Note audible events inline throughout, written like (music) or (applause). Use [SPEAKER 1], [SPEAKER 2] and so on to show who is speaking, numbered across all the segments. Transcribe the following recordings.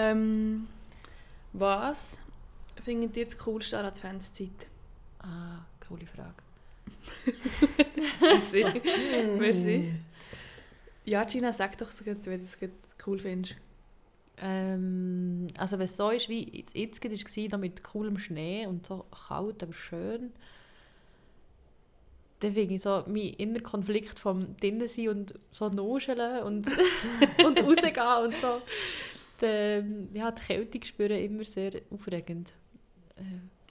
[SPEAKER 1] Ähm, was findet ihr das coolste an der Adventszeit?
[SPEAKER 2] Ah, coole Frage.
[SPEAKER 1] Merci. (laughs) Merci. Ja, Gina, sag doch, so gut, wenn du es gut cool findest.
[SPEAKER 2] Ähm, also wenn es so ist, wie jetzt, jetzt war, noch mit coolem Schnee und so kalt, aber schön, dann finde ich so mein innerer Konflikt vom drinnen sein und so nuscheln und, (laughs) und rausgehen und so. Die, ja, die Kälte spüren immer sehr aufregend. Äh,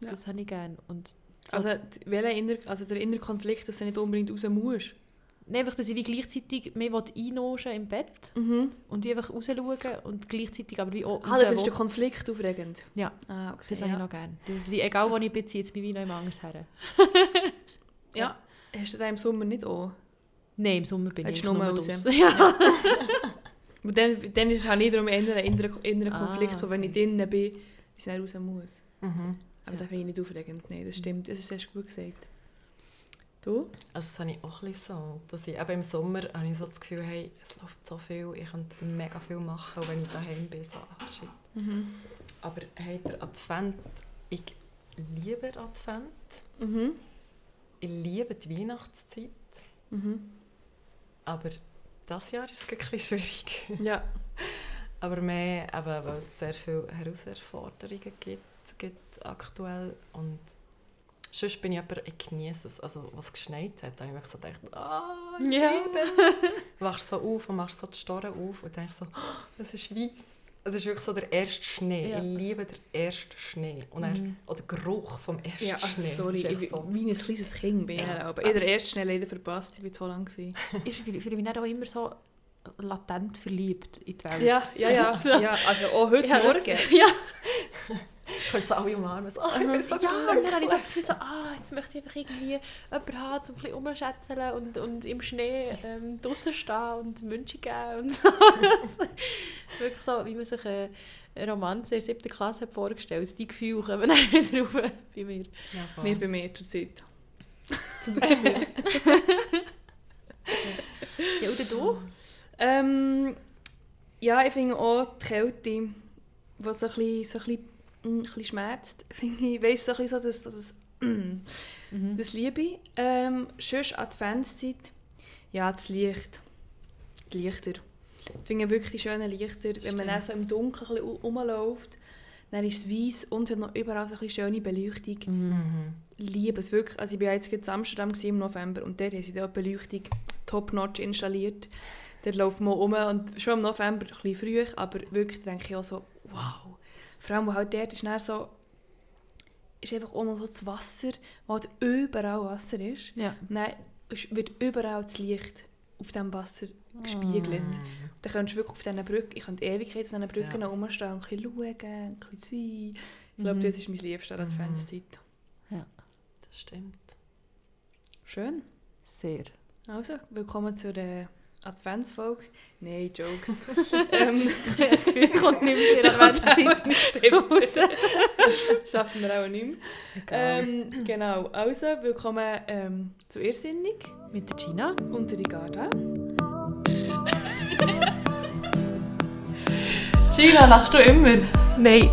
[SPEAKER 1] Ja.
[SPEAKER 2] Das habe ich gerne. Und so,
[SPEAKER 1] Also, inner, also der innere Konflikt, dass du nicht unbedingt raus musst.
[SPEAKER 2] Nein, einfach, dass ich wie gleichzeitig mehr einnuschen im Bett
[SPEAKER 1] Mhm.
[SPEAKER 2] und wie einfach rausschauen und gleichzeitig aber wie auch
[SPEAKER 1] Ah,
[SPEAKER 2] raus
[SPEAKER 1] du findest
[SPEAKER 2] will.
[SPEAKER 1] den Konflikt aufregend?
[SPEAKER 2] Ja.
[SPEAKER 1] Ah, okay.
[SPEAKER 2] Das
[SPEAKER 1] ja.
[SPEAKER 2] habe ich noch gerne. Das ist wie, egal wo ich bin, es mich wie noch jemand anders her. (laughs)
[SPEAKER 1] Ja. Hast du den im Sommer nicht auch?
[SPEAKER 2] Nein, im Sommer bin
[SPEAKER 1] Hättest
[SPEAKER 2] ich
[SPEAKER 1] nur
[SPEAKER 2] nur
[SPEAKER 1] raus?
[SPEAKER 2] draussen. (laughs) Ja.
[SPEAKER 1] Und dann, dann ist halt nicht darum einen inneren, inneren
[SPEAKER 2] Ah,
[SPEAKER 1] Konflikt, wo wenn ich
[SPEAKER 2] okay.
[SPEAKER 1] drinnen bin, dass ich nicht raus muss.
[SPEAKER 3] Mhm.
[SPEAKER 1] Aber
[SPEAKER 2] Ja.
[SPEAKER 1] das finde ich nicht aufregend. Nein, das stimmt. Das ist echt gut gesagt. Du?
[SPEAKER 3] Also das habe ich auch ein bisschen so, dass ich eben im Sommer habe ich so das Gefühl, hey, es läuft so viel, ich könnte mega viel machen, wenn ich daheim bin, so, ach shit.
[SPEAKER 1] Mhm.
[SPEAKER 3] Aber hey, der Advent, ich liebe Advent,
[SPEAKER 1] Mhm.
[SPEAKER 3] ich liebe die Weihnachtszeit,
[SPEAKER 1] Mhm.
[SPEAKER 3] aber das Jahr ist es wirklich schwierig.
[SPEAKER 1] Ja.
[SPEAKER 3] Aber mehr, eben, weil es sehr viele Herausforderungen gibt, gibt aktuell. Und sonst bin ich aber, ich genieße es. Also, was geschneit hat, habe ich mir so gedacht, ah, ich
[SPEAKER 2] Ja.
[SPEAKER 3] liebe es. (laughs) Du wachst so auf und machst so die Storen auf und denkst so, oh, (gasps) es ist weiß. Es ist wirklich so der erste Schnee.
[SPEAKER 2] Ja.
[SPEAKER 3] Ich liebe den ersten Schnee. Und dann,
[SPEAKER 2] Mhm.
[SPEAKER 3] auch der Geruch vom ersten
[SPEAKER 1] Ja, also
[SPEAKER 3] Schnee.
[SPEAKER 1] Sorry, ich
[SPEAKER 3] so,
[SPEAKER 1] bin wie ein kleines Kind bin ich
[SPEAKER 3] Ja.
[SPEAKER 1] aber ich habe den ersten schnell leider verpasst, ich war zu lang.
[SPEAKER 2] Ich fühle mich auch immer so latent verliebt in die Welt.
[SPEAKER 1] Ja, ja, ja, (laughs)
[SPEAKER 2] So.
[SPEAKER 1] ja. Also auch heute
[SPEAKER 2] Ja.
[SPEAKER 1] Morgen. (laughs)
[SPEAKER 2] Ja,
[SPEAKER 3] ich könnte so alle umarmen. So, oh, ich bin so
[SPEAKER 2] ja und dann habe ich so das Gefühl, so, ah, jetzt möchte ich einfach irgendwie jemanden haben, um ein bisschen und, und im Schnee ähm, draußen stehen und Wünsche geben und so. (laughs) Wirklich so, wie man sich eine Romanze in der siebten Klasse hat vorgestellt Die Gefühle kommen (laughs) dann wieder rauf bei mir.
[SPEAKER 3] Ja, voll.
[SPEAKER 1] Mir bei mir zur Zeit.
[SPEAKER 2] Zum (laughs) Beispiel. ja, oder du?
[SPEAKER 1] Ähm, ja, ich finde auch die Kälte, die so ein bisschen, so ein bisschen, mm, ein bisschen schmerzt, finde ich, weißt du, so ein bisschen so das, so das,
[SPEAKER 2] Mhm.
[SPEAKER 1] das Liebe. Ähm, sonst Adventszeit, ja, das Licht, die Lichter. Ich finde wirklich die schönen Lichter, wenn man dann so im Dunkeln rumläuft, dann ist es weiss und es hat noch überall so ein bisschen schöne Beleuchtung.
[SPEAKER 3] Mhm.
[SPEAKER 1] Ich liebe es wirklich. Also ich war jetzt gerade in Amsterdam im November und dort haben sie die Beleuchtung top-notch installiert. Dort läuft man um und schon im November ein bisschen früh, aber wirklich denke ich auch so, wow. Vor allem, wo halt dort ist dann so, ist einfach auch noch so das Wasser, wo halt überall Wasser ist.
[SPEAKER 2] Ja.
[SPEAKER 1] Nein, es wird überall das Licht auf dem Wasser gespiegelt.
[SPEAKER 3] Mhm.
[SPEAKER 1] Dann könntest du wirklich auf diesen Brücken, ich könnte Ewigkeit auf diesen Brücken
[SPEAKER 3] Ja.
[SPEAKER 1] rumstehen und ein bisschen schauen, ein bisschen sein. Ich glaube,
[SPEAKER 2] Mhm.
[SPEAKER 1] das ist mein Liebster
[SPEAKER 3] Mhm.
[SPEAKER 1] Adventszeit.
[SPEAKER 3] Das stimmt.
[SPEAKER 1] Schön.
[SPEAKER 2] Sehr.
[SPEAKER 1] Also, willkommen zur äh, Adventsfolge. Nein, Jokes. (laughs) ähm,
[SPEAKER 2] Ich habe das (laughs) Gefühl, kommt nicht mehr
[SPEAKER 1] der
[SPEAKER 2] in der
[SPEAKER 1] auch nicht raus. (laughs) Das schaffen wir auch nicht mehr. Ähm, genau, also, willkommen ähm, zu Irrsinnig
[SPEAKER 2] Mit der Gina.
[SPEAKER 1] und der Ricarda.
[SPEAKER 2] Gina, lachst du immer? Nein,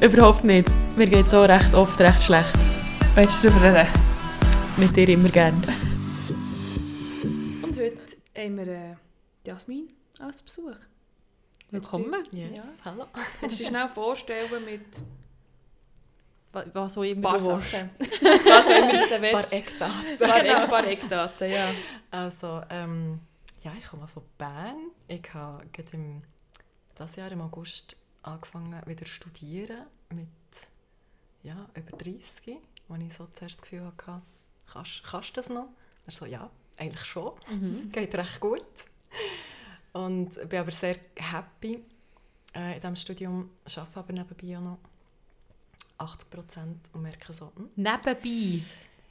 [SPEAKER 2] überhaupt nicht. Mir geht so recht oft recht schlecht.
[SPEAKER 1] Willst du darüber reden?
[SPEAKER 2] Mit dir immer gern.
[SPEAKER 1] Haben wir äh, Jasmin als Besuch.
[SPEAKER 2] Willkommen.
[SPEAKER 3] Yes,
[SPEAKER 1] Ja.
[SPEAKER 3] hallo. (laughs)
[SPEAKER 1] Kannst du dich schnell vorstellen mit
[SPEAKER 2] Wa- Was auch immer
[SPEAKER 1] paar
[SPEAKER 2] du.
[SPEAKER 1] Sachen? (laughs) Was auch immer du
[SPEAKER 3] Ein
[SPEAKER 1] willst.
[SPEAKER 3] paar Eckdaten.
[SPEAKER 1] Ein paar, ein paar Eckdaten, ja.
[SPEAKER 3] Also, ähm, ja, ich komme von Bern. Ich habe gerade im, dieses Jahr im August angefangen wieder zu studieren mit ja, über 30, wo ich so zuerst das Gefühl hatte, kannst, kannst du das noch? Er so, ja, eigentlich schon.
[SPEAKER 2] Mhm. (laughs)
[SPEAKER 3] Geht recht gut. Und bin aber sehr happy äh, in diesem Studium, arbeite aber nebenbei auch noch 80 Prozent und merke so, hm,
[SPEAKER 2] Nebenbei.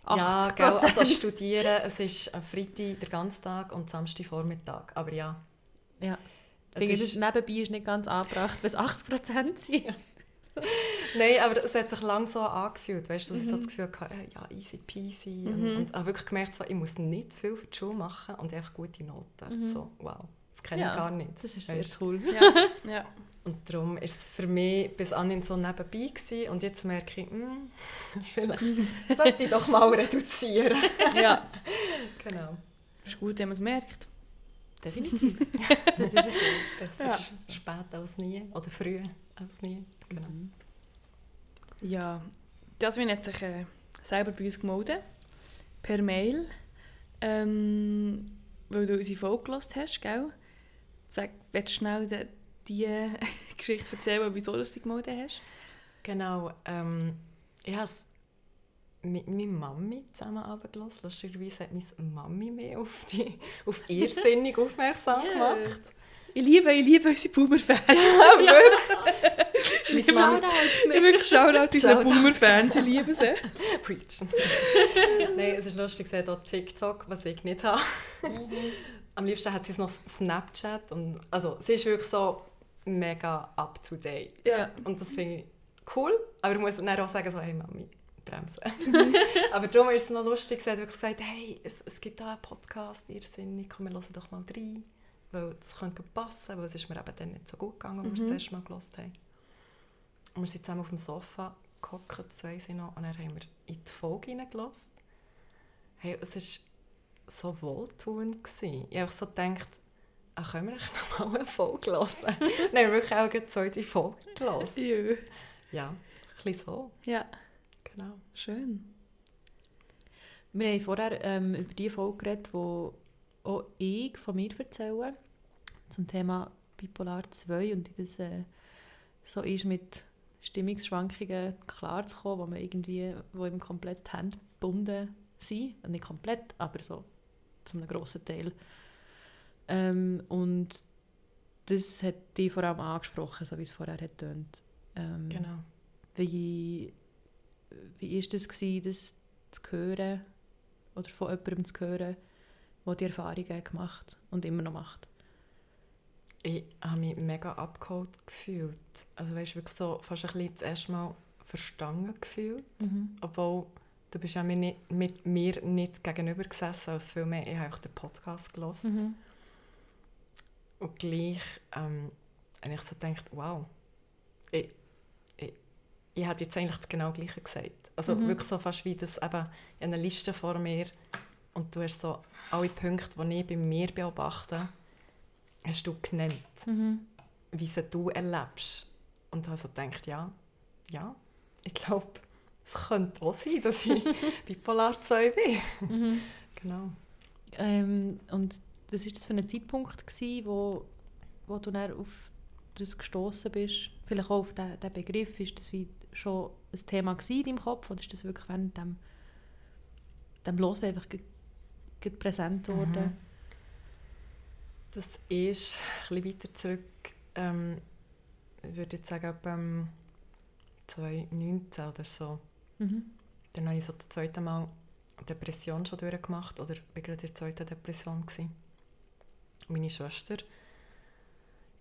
[SPEAKER 2] 80
[SPEAKER 3] ja, gell, also (laughs) studieren, es ist am Freitag der ganze Tag und Samstag Vormittag. Aber ja.
[SPEAKER 2] Ja.
[SPEAKER 3] Es ist,
[SPEAKER 2] nebenbei ist nicht ganz angebracht, wenn es 80% sind. (laughs)
[SPEAKER 3] nein, aber es hat sich lang so angefühlt, weißt, dass ich so
[SPEAKER 2] Mhm.
[SPEAKER 3] das Gefühl hatte, äh, ja, easy peasy.
[SPEAKER 1] Mhm.
[SPEAKER 3] Und, und habe wirklich gemerkt, so, ich muss nicht viel für die Schule machen und einfach gute Noten.
[SPEAKER 2] Mhm.
[SPEAKER 3] So, wow. Das kenne
[SPEAKER 2] Ja,
[SPEAKER 3] ich gar nicht.
[SPEAKER 2] Das ist
[SPEAKER 3] weisst.
[SPEAKER 2] sehr cool.
[SPEAKER 1] Ja, (laughs) ja.
[SPEAKER 3] Und darum war es für mich bis anhin so nebenbei. Gewesen. Und jetzt merke ich, hm, (laughs) vielleicht sollte ich doch mal reduzieren.
[SPEAKER 1] ja.
[SPEAKER 3] genau.
[SPEAKER 1] ist gut, wenn man es merkt.
[SPEAKER 2] Definitiv. Das ist es so.
[SPEAKER 3] Besser
[SPEAKER 1] Ja.
[SPEAKER 3] spät als nie. Oder früh als nie. Genau.
[SPEAKER 1] Ja, Jasmin hat sich äh, selber bei uns gemeldet. Per Mail. Ähm, weil du unsere Folge gehört hast, gell? Sag, willst du schnell die, die (laughs) Geschichte erzählen, wieso du sie gemeldet hast?
[SPEAKER 3] Genau. Ähm, ich habe es mit meiner Mami zusammen runtergelassen. Lustigerweise hat meine Mami mich auf, die, auf (laughs) Irrsinnig aufmerksam
[SPEAKER 1] Ja.
[SPEAKER 3] gemacht.
[SPEAKER 1] Ich liebe, ich liebe unsere Boomer-Fans. (laughs)
[SPEAKER 3] Ja,
[SPEAKER 1] Ich
[SPEAKER 3] Meine Mami-
[SPEAKER 1] Ich wirklich Shoutout unseren
[SPEAKER 3] Shoutout.
[SPEAKER 1] Boomer-Fans, ich liebe sie. (laughs)
[SPEAKER 3] Preach. Nein, es ist lustig, sie hat auch TikTok, was ich nicht habe. Am liebsten hat sie noch Snapchat. Und, also, sie ist wirklich so mega up to date.
[SPEAKER 1] Ja.
[SPEAKER 3] Und das finde ich cool. Aber ich muss dann auch sagen, so, hey Mami, bremse. (laughs) aber darum ist es noch lustig, sie hat wirklich gesagt, hey, es, es gibt da einen Podcast, irrsinnig, komm, wir hören doch mal rein. Weil das könnte passen, weil es ist mir eben dann nicht so gut gegangen, als wir es
[SPEAKER 1] Mhm.
[SPEAKER 3] das erste Mal gehört haben. Und wir sind zusammen auf dem Sofa gehockt, weiss ich noch, und dann haben wir in die Folge hineingelassen. Hey, es war so wohltuend. Gewesen. Ich habe so gedacht, ah, können wir (laughs) noch mal eine Folge hören? (laughs) haben wir wirklich auch zwei, drei Folgen gelassen.
[SPEAKER 1] Ja.
[SPEAKER 3] Ja, ein bisschen so,
[SPEAKER 1] ja,
[SPEAKER 3] genau.
[SPEAKER 1] schön.
[SPEAKER 2] Wir haben vorher ähm, über die Folge geredet, wo auch ich von mir erzähle, zum Thema Bipolar 2 und wie das äh, so ist, mit Stimmungsschwankungen klarzukommen, wo man irgendwie, wo ihm komplett die Hände gebunden sind. Also Nicht komplett, aber so zu einem grossen Teil. Ähm, und das hat die vor allem angesprochen, so wie es vorher hat tönt. Ähm,
[SPEAKER 3] genau.
[SPEAKER 2] wie, wie ist das gewesen, das zu hören oder von jemandem zu hören, der die Erfahrungen gemacht und immer noch macht?
[SPEAKER 3] Ich habe mich mega abgeholt gefühlt. Also weißt, wirklich so fast ein bisschen das erste Mal verstanden gefühlt. Obwohl, du bist ja mir nicht, mit mir nicht gegenüber gesessen, als viel mehr. Ich habe einfach den Podcast gelesen.
[SPEAKER 2] Mhm.
[SPEAKER 3] Und gleich ähm, habe ich so gedacht, wow, ich, ich, ich hätte jetzt eigentlich das genau Gleiche gesagt. Also
[SPEAKER 2] Mhm.
[SPEAKER 3] wirklich so fast wie das eben, eine Liste vor mir und du hast so alle Punkte, die ich bei mir beobachte, hast du genannt,
[SPEAKER 2] Mhm.
[SPEAKER 3] wie sie du erlebst. Und habe so gedacht, ja, ja, ich glaube, es könnte auch sein, dass ich (laughs) bipolar 2 bin.
[SPEAKER 2] Mhm. (laughs)
[SPEAKER 3] Genau.
[SPEAKER 2] Ähm, und was war das für ein Zeitpunkt, gewesen, wo, wo du dann auf das gestoßen bist? Vielleicht auch auf den, den Begriff. Ist das wie schon ein Thema in deinem Kopf oder ist das wirklich während dem, dem Hören einfach präsent geworden?
[SPEAKER 3] Mhm. Das ist ein bisschen weiter zurück, ähm, ich würde jetzt sagen, etwa ähm, 2019 oder so.
[SPEAKER 2] Mhm.
[SPEAKER 3] Dann habe ich so das zweite Mal Depression schon durchgemacht oder war gerade in der zweiten Depression. Gewesen. Meine Schwester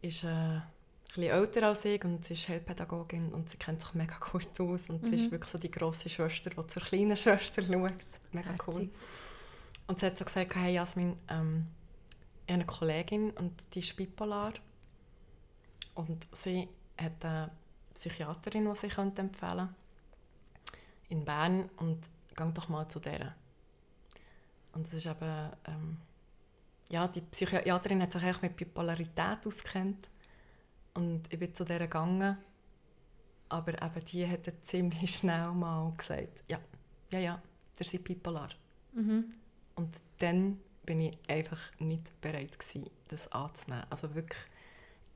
[SPEAKER 3] ist äh, ein bisschen älter als ich und sie ist Heilpädagogin und sie kennt sich mega gut aus und sie ist
[SPEAKER 2] Mhm.
[SPEAKER 3] wirklich so die grosse Schwester, die zur kleinen Schwester (laughs) schaut. Mega cool.
[SPEAKER 2] Herzig.
[SPEAKER 3] Und sie hat so gesagt, hey Jasmin, ähm, eine Kollegin und die ist bipolar. Und sie hat eine Psychiaterin, die sie empfehlen könnte. In Bern. Und geh doch mal zu der. Und das ist eben... Ähm, ja, die Psychiaterin hat sich eigentlich mit Bipolarität auskennt. Und ich bin zu der gegangen. Aber eben die hat dann ziemlich schnell mal gesagt, ja, ja, ja, der ist bipolar.
[SPEAKER 2] Mhm.
[SPEAKER 3] Und dann bin ich einfach nicht bereit gewesen, das anzunehmen. Also wirklich,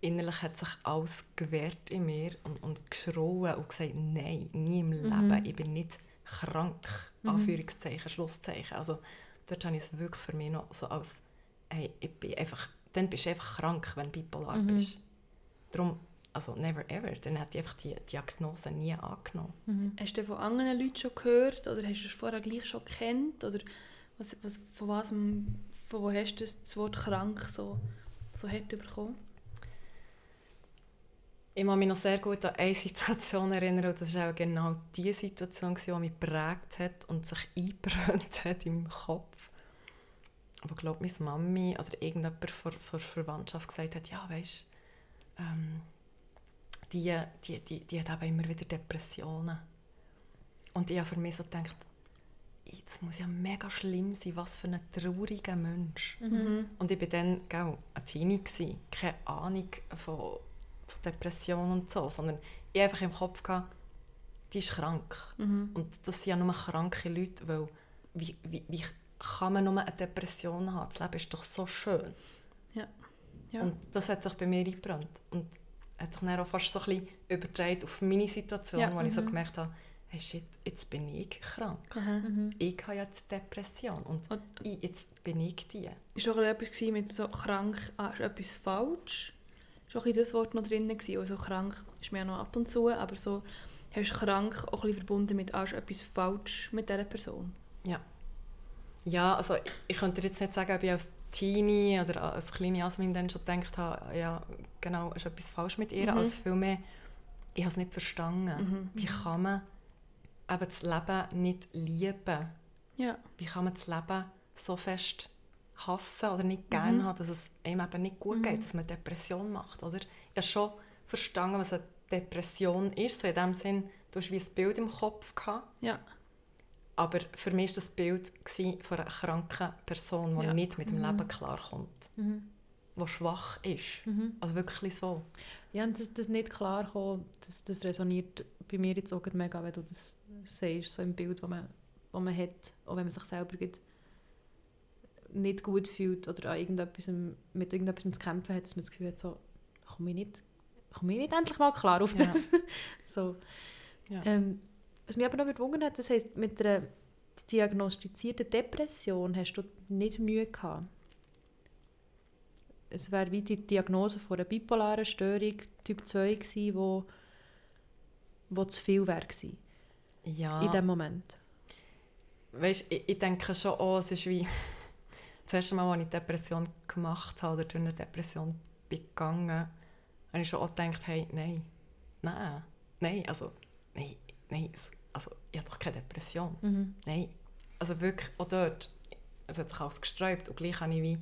[SPEAKER 3] innerlich hat sich alles gewehrt in mir und, und geschrauen und gesagt, nein, nie im
[SPEAKER 2] Mhm.
[SPEAKER 3] Leben, ich bin nicht krank,
[SPEAKER 2] Mhm.
[SPEAKER 3] Anführungszeichen, Schlusszeichen. Also dort habe ich es wirklich für mich noch so als, hey, ich bin einfach, dann bist du einfach krank, wenn du bipolar
[SPEAKER 2] Mhm.
[SPEAKER 3] bist. Darum, also never ever, dann hätte ich einfach die Diagnose nie angenommen.
[SPEAKER 2] Mhm.
[SPEAKER 1] Hast du von anderen Leuten schon gehört oder hast du es vorher gleich schon gekannt? Oder was, was, von, was, von wo hast du das, Wort krank so, so hart bekommen?
[SPEAKER 3] Ich kann mich noch sehr gut an eine Situation erinnern und das war auch genau die Situation, die mich geprägt hat und sich (laughs) eingebrannt hat im Kopf. wo glaube meine Mami oder irgendjemand von der Verwandtschaft gesagt hat, ja, weißt ähm, die, die, die, die hat eben immer wieder Depressionen. Und ich habe für mich so gedacht, das muss ja mega schlimm sein, was für ein trauriger Mensch.
[SPEAKER 1] Mhm.
[SPEAKER 3] Und ich war dann gell, ein Teenie, gewesen, keine Ahnung von, von Depressionen und so, sondern ich einfach im Kopf gehabt, die ist krank.
[SPEAKER 1] Mhm.
[SPEAKER 3] Und das sind ja nur kranke Leute, weil wie, wie, wie kann man nur eine Depression haben? Das Leben ist doch so schön.
[SPEAKER 1] Ja. Ja.
[SPEAKER 3] Und das hat sich bei mir eingebrannt. Und hat sich dann auch fast so ein bisschen übertragen auf meine Situation,
[SPEAKER 1] Ja,
[SPEAKER 3] wo ich so
[SPEAKER 2] mhm.
[SPEAKER 3] gemerkt habe, hey shit, jetzt bin ich krank.
[SPEAKER 1] Mhm.
[SPEAKER 3] Ich habe jetzt Depression und
[SPEAKER 1] Und-
[SPEAKER 3] ich, jetzt bin ich die.
[SPEAKER 1] Es war auch etwas mit so krank, ah, ist etwas falsch? Es war auch das Wort noch drin. gewesen. Also krank ist mir ja noch ab und zu, aber so hast du krank auch ein bisschen verbunden mit, ah, ist etwas falsch mit dieser Person.
[SPEAKER 3] Ja, also ich, ich könnte dir jetzt nicht sagen, ob ich als Teenie oder als kleine Jasmin dann schon gedacht habe, ja, genau, ist etwas falsch mit ihr,
[SPEAKER 1] Mhm.
[SPEAKER 3] als vielmehr, ich habe es nicht verstanden.
[SPEAKER 1] Mhm.
[SPEAKER 3] Wie kann man eben das Leben nicht lieben?
[SPEAKER 1] Ja.
[SPEAKER 3] Wie kann man das Leben so fest hassen oder nicht gerne
[SPEAKER 1] Mhm.
[SPEAKER 3] haben, dass es einem eben nicht gut
[SPEAKER 1] Mhm.
[SPEAKER 3] geht, dass man Depression macht, oder? Ich habe schon verstanden, was eine Depression ist, so in dem Sinn, du hast wie ein Bild im Kopf gehabt,
[SPEAKER 1] Ja.
[SPEAKER 3] aber für mich war das Bild von einer kranken Person, die
[SPEAKER 1] Ja.
[SPEAKER 3] nicht mit dem
[SPEAKER 2] Mhm.
[SPEAKER 3] Leben klarkommt,
[SPEAKER 2] Mhm.
[SPEAKER 3] Die schwach ist.
[SPEAKER 2] Mhm.
[SPEAKER 3] Also wirklich so.
[SPEAKER 2] Ja, und das, das nicht klar kommen, das, das resoniert bei mir jetzt auch mega, wenn du das siehst, so im Bild, das man, das man hat, auch wenn man sich selber gerade nicht gut fühlt oder an irgendetwas, mit irgendetwas zu kämpfen hat, dass man das Gefühl hat, so, komme ich nicht, komme ich nicht endlich mal klar auf
[SPEAKER 3] Ja.
[SPEAKER 2] das. (laughs) so.
[SPEAKER 3] Ja.
[SPEAKER 2] Ähm, was mich aber noch gewundert hat, das heisst, mit einer diagnostizierten Depression hast du nicht Mühe gehabt. Es wäre wie die Diagnose von einer bipolaren Störung Typ 2 gewesen, wo, wo zu viel wäre gewesen,
[SPEAKER 3] Ja.
[SPEAKER 2] in dem Moment.
[SPEAKER 3] Weißt, ich, ich denke schon auch, es ist wie (laughs) das erste Mal, als ich Depression gemacht habe oder durch eine Depression bin gegangen, habe ich schon auch gedacht, hey, nein, nein, nein, also, nein, nein, also, ich habe doch keine Depression,
[SPEAKER 2] Mhm.
[SPEAKER 3] nein. Also wirklich, auch dort, es hat sich alles gesträubt und gleich habe ich wie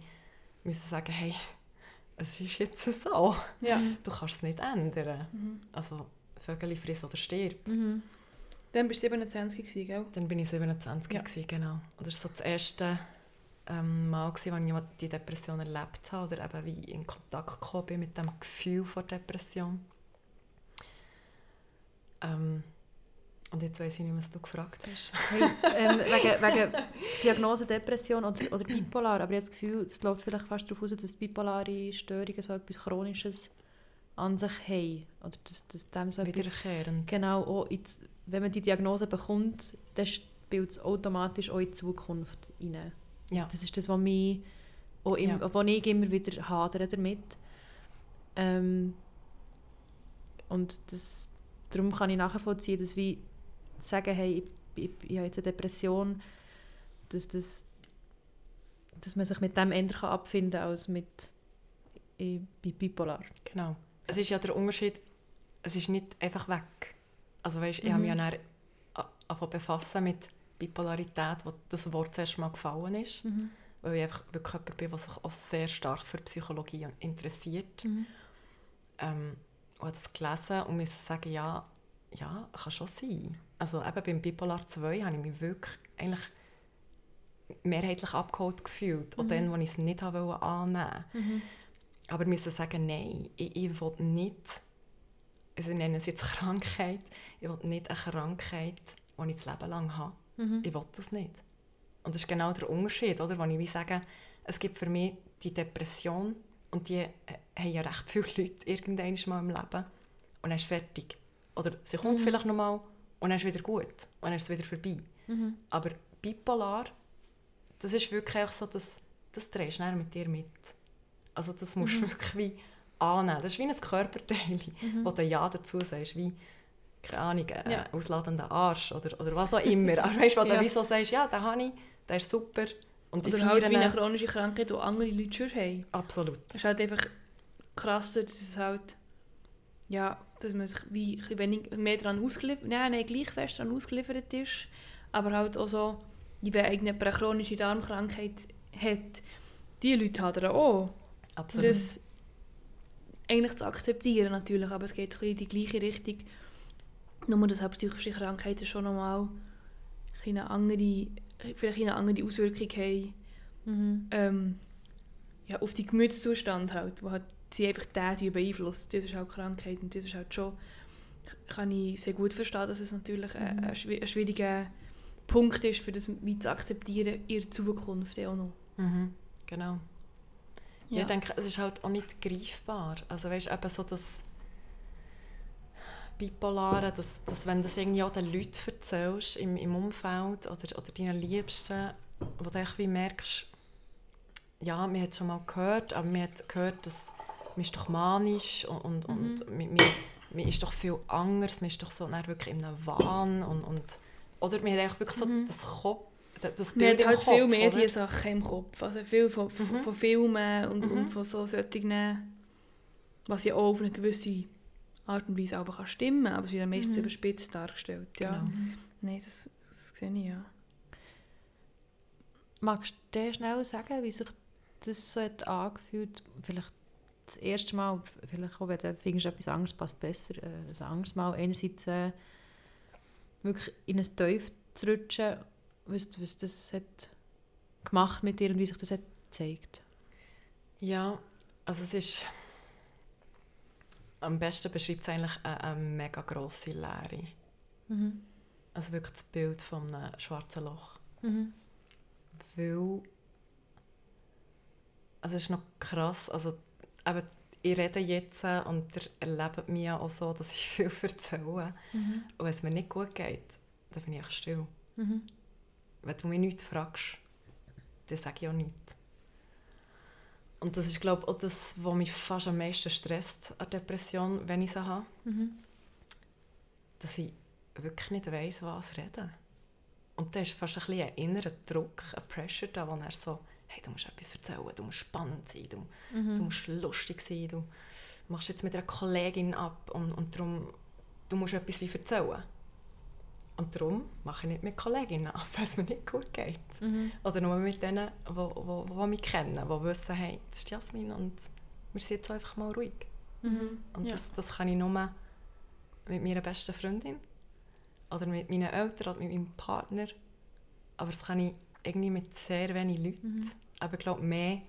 [SPEAKER 3] müssen sagen, hey, es ist jetzt so,
[SPEAKER 1] Ja.
[SPEAKER 3] du kannst es nicht ändern.
[SPEAKER 1] Mhm.
[SPEAKER 3] Also, Vögel friss oder stirb.
[SPEAKER 2] Mhm.
[SPEAKER 1] Dann warst du 27 gewesen, gell?
[SPEAKER 3] Dann bin ich 27
[SPEAKER 1] Ja.
[SPEAKER 3] gewesen, genau. Und das war so das erste ähm, Mal, gewesen, wo ich die Depression erlebt habe oder eben wie in Kontakt gekommen bin mit dem Gefühl von Depression. Ähm, und jetzt weiss ich nicht, was du gefragt hast.
[SPEAKER 2] Hey, ähm, wegen, wegen Diagnose Depression oder, oder bipolar, aber ich habe das Gefühl, es läuft vielleicht fast darauf aus, dass bipolare Störungen so etwas Chronisches an sich haben. Oder dass, dass dem so etwas
[SPEAKER 3] Wiederkehrend.
[SPEAKER 2] Genau, auch ins, wenn man die Diagnose bekommt, dann spielt es automatisch auch in die Zukunft rein.
[SPEAKER 3] Ja.
[SPEAKER 2] Das ist das, was, mich, auch im,
[SPEAKER 3] Ja.
[SPEAKER 2] wo ich immer wieder hadere damit. Ähm, und das, darum kann ich nachvollziehen, dass wie sagen, hey, ich, ich, ich habe jetzt eine Depression, dass, das, dass man sich mit dem eher kann abfinden kann als mit ich bin bipolar.
[SPEAKER 3] Genau. Es ist ja der Unterschied, es ist nicht einfach weg. Also weißt, ich habe mich
[SPEAKER 2] Mhm.
[SPEAKER 3] ja dann angefangen befassen mit Bipolarität, wo das Wort zuerst mal gefallen ist. Weil ich einfach wirklich jemand bin, der sich auch sehr stark für Psychologie interessiert.
[SPEAKER 2] Mhm.
[SPEAKER 3] ähm, und habe das gelesen und musste sagen, ja, ja, kann schon sein. Also eben beim Bipolar 2 habe ich mich wirklich eigentlich mehrheitlich abgeholt gefühlt. Auch
[SPEAKER 2] Mhm.
[SPEAKER 3] dann, als ich es nicht habe annehmen wollte.
[SPEAKER 2] Mhm.
[SPEAKER 3] Aber ich musste sagen, nein, ich, ich will nicht, also ich nenne es jetzt (laughs) Krankheit, ich will nicht eine Krankheit, die ich das Leben lang habe.
[SPEAKER 2] Mhm.
[SPEAKER 3] Ich will das nicht. Und das ist genau der Unterschied, oder? Wenn ich wie sage, es gibt für mich die Depression und die äh, haben ja recht viele Leute irgendwann mal im Leben und dann ist fertig. Oder sie kommt
[SPEAKER 2] Mhm.
[SPEAKER 3] vielleicht noch mal und dann ist wieder gut und dann ist es wieder vorbei.
[SPEAKER 2] Mhm.
[SPEAKER 3] Aber bipolar, das ist wirklich auch so, dass das drehst du mit dir mit. Also das musst du
[SPEAKER 2] Mhm.
[SPEAKER 3] wirklich wie annehmen. Das ist wie ein Körperteil,
[SPEAKER 2] Mhm.
[SPEAKER 3] wo du Ja dazu sagst, wie keine Ahnung, äh,
[SPEAKER 1] Ja.
[SPEAKER 3] ausladender Arsch oder, oder was auch immer. (laughs) Aber weißt du, wo
[SPEAKER 1] Ja.
[SPEAKER 3] du wie so sagst, ja, den habe ich, der ist super und
[SPEAKER 1] Oder halt wie eine chronische Krankheit, die andere Leute schon haben.
[SPEAKER 3] Absolut.
[SPEAKER 1] Es ist halt einfach krasser, dass es halt, ja, dass man sich wie ein wenig, mehr daran ausgeliefert, nein, nein, gleich fest daran ausgeliefert ist, aber halt auch so, wenn irgendjemand eine chronische Darmkrankheit hat, die Leute haben er auch.
[SPEAKER 3] Absolut.
[SPEAKER 1] Das eigentlich zu akzeptieren natürlich, aber es geht in die gleiche Richtung. Nur, dass halt psychische Krankheiten schon nochmal eine andere, vielleicht eine andere Auswirkung haben
[SPEAKER 2] Mhm.
[SPEAKER 1] ähm, ja, auf den Gemütszustand halt, wo halt sie einfach den beeinflusst. Das ist halt Krankheit und das ist halt schon, kann ich sehr gut verstehen, dass es natürlich ein,
[SPEAKER 2] Mhm.
[SPEAKER 1] ein, ein schwieriger Punkt ist, für das wie zu akzeptieren in der Zukunft auch noch.
[SPEAKER 3] Mhm. Genau. Ja. Ich denke, es ist halt auch nicht greifbar. Also weißt eben so das Bipolare, dass, dass wenn du das irgendwie auch den Leuten erzählst im, im Umfeld oder, oder deinen Liebsten, wo du echt wie merkst, ja, man hat es schon mal gehört, aber man hat gehört, dass man ist doch manisch und, und, und man, man, man ist doch viel anders, man ist doch so wirklich in einem Wahn und, und oder man hat eigentlich wirklich so das Kopf, das
[SPEAKER 1] Man hat halt
[SPEAKER 3] Kopf,
[SPEAKER 1] viel? Mediensachen im Kopf. Also viel von, von,
[SPEAKER 3] Mhm.
[SPEAKER 1] von Filmen und,
[SPEAKER 3] Mhm.
[SPEAKER 1] und von so solchen, was ja auch auf eine gewisse Art und Weise aber kann stimmen aber es wird ja meistens
[SPEAKER 2] Mhm.
[SPEAKER 1] überspitzt dargestellt. Ja.
[SPEAKER 3] Genau.
[SPEAKER 1] Nein, das, das sehe ich ja.
[SPEAKER 2] Magst du dir schnell sagen, wie sich das so hat angefühlt Vielleicht das erste Mal, vielleicht auch wenn du findest, etwas anderes passt besser, äh, ein anderes Mal. Einerseits äh, wirklich in ein Teuf zu rutschen, was, was das hat gemacht mit dir und wie sich das hat gezeigt.
[SPEAKER 3] Ja, also es ist... Am besten beschreibt es eigentlich eine, eine mega grosse Leere.
[SPEAKER 2] Mhm.
[SPEAKER 3] Also wirklich das Bild von einem schwarzen Loch.
[SPEAKER 2] Mhm.
[SPEAKER 3] Weil... Also es ist noch krass, also eben, ich rede jetzt und ihr erlebt mich auch so, dass ich (laughs) viel erzähle.
[SPEAKER 2] Mhm.
[SPEAKER 3] Und wenn es mir nicht gut geht, dann bin ich still.
[SPEAKER 2] Mhm.
[SPEAKER 3] Wenn du mich nichts fragst, dann sage ich auch nichts. Und das ist, glaube ich, auch das, was mich fast am meisten stresst an Depression, wenn ich sie habe.
[SPEAKER 2] Mhm.
[SPEAKER 3] Dass ich wirklich nicht weiss, was reden. Und da ist fast ein, bisschen ein innerer Druck, ein Pressure da, wo er so, hey, du musst etwas erzählen, du musst spannend sein, du,
[SPEAKER 2] Mhm.
[SPEAKER 3] du musst lustig sein, du machst jetzt mit einer Kollegin ab und, und darum, du musst etwas wie erzählen. Und darum mache ich nicht mit Kolleginnen ab, (laughs) wenn es mir nicht gut geht.
[SPEAKER 2] Mhm.
[SPEAKER 3] Oder nur mit denen, die, die, die mich kennen, die wissen, hey, das ist Jasmin und wir sind jetzt einfach mal ruhig.
[SPEAKER 2] Mhm.
[SPEAKER 3] Und
[SPEAKER 1] Ja.
[SPEAKER 3] das, das kann ich nur mit meiner besten Freundin oder mit meinen Eltern oder mit meinem Partner. Aber das kann ich irgendwie mit sehr wenig Leuten.
[SPEAKER 2] Mhm.
[SPEAKER 3] Aber ich glaube mehr,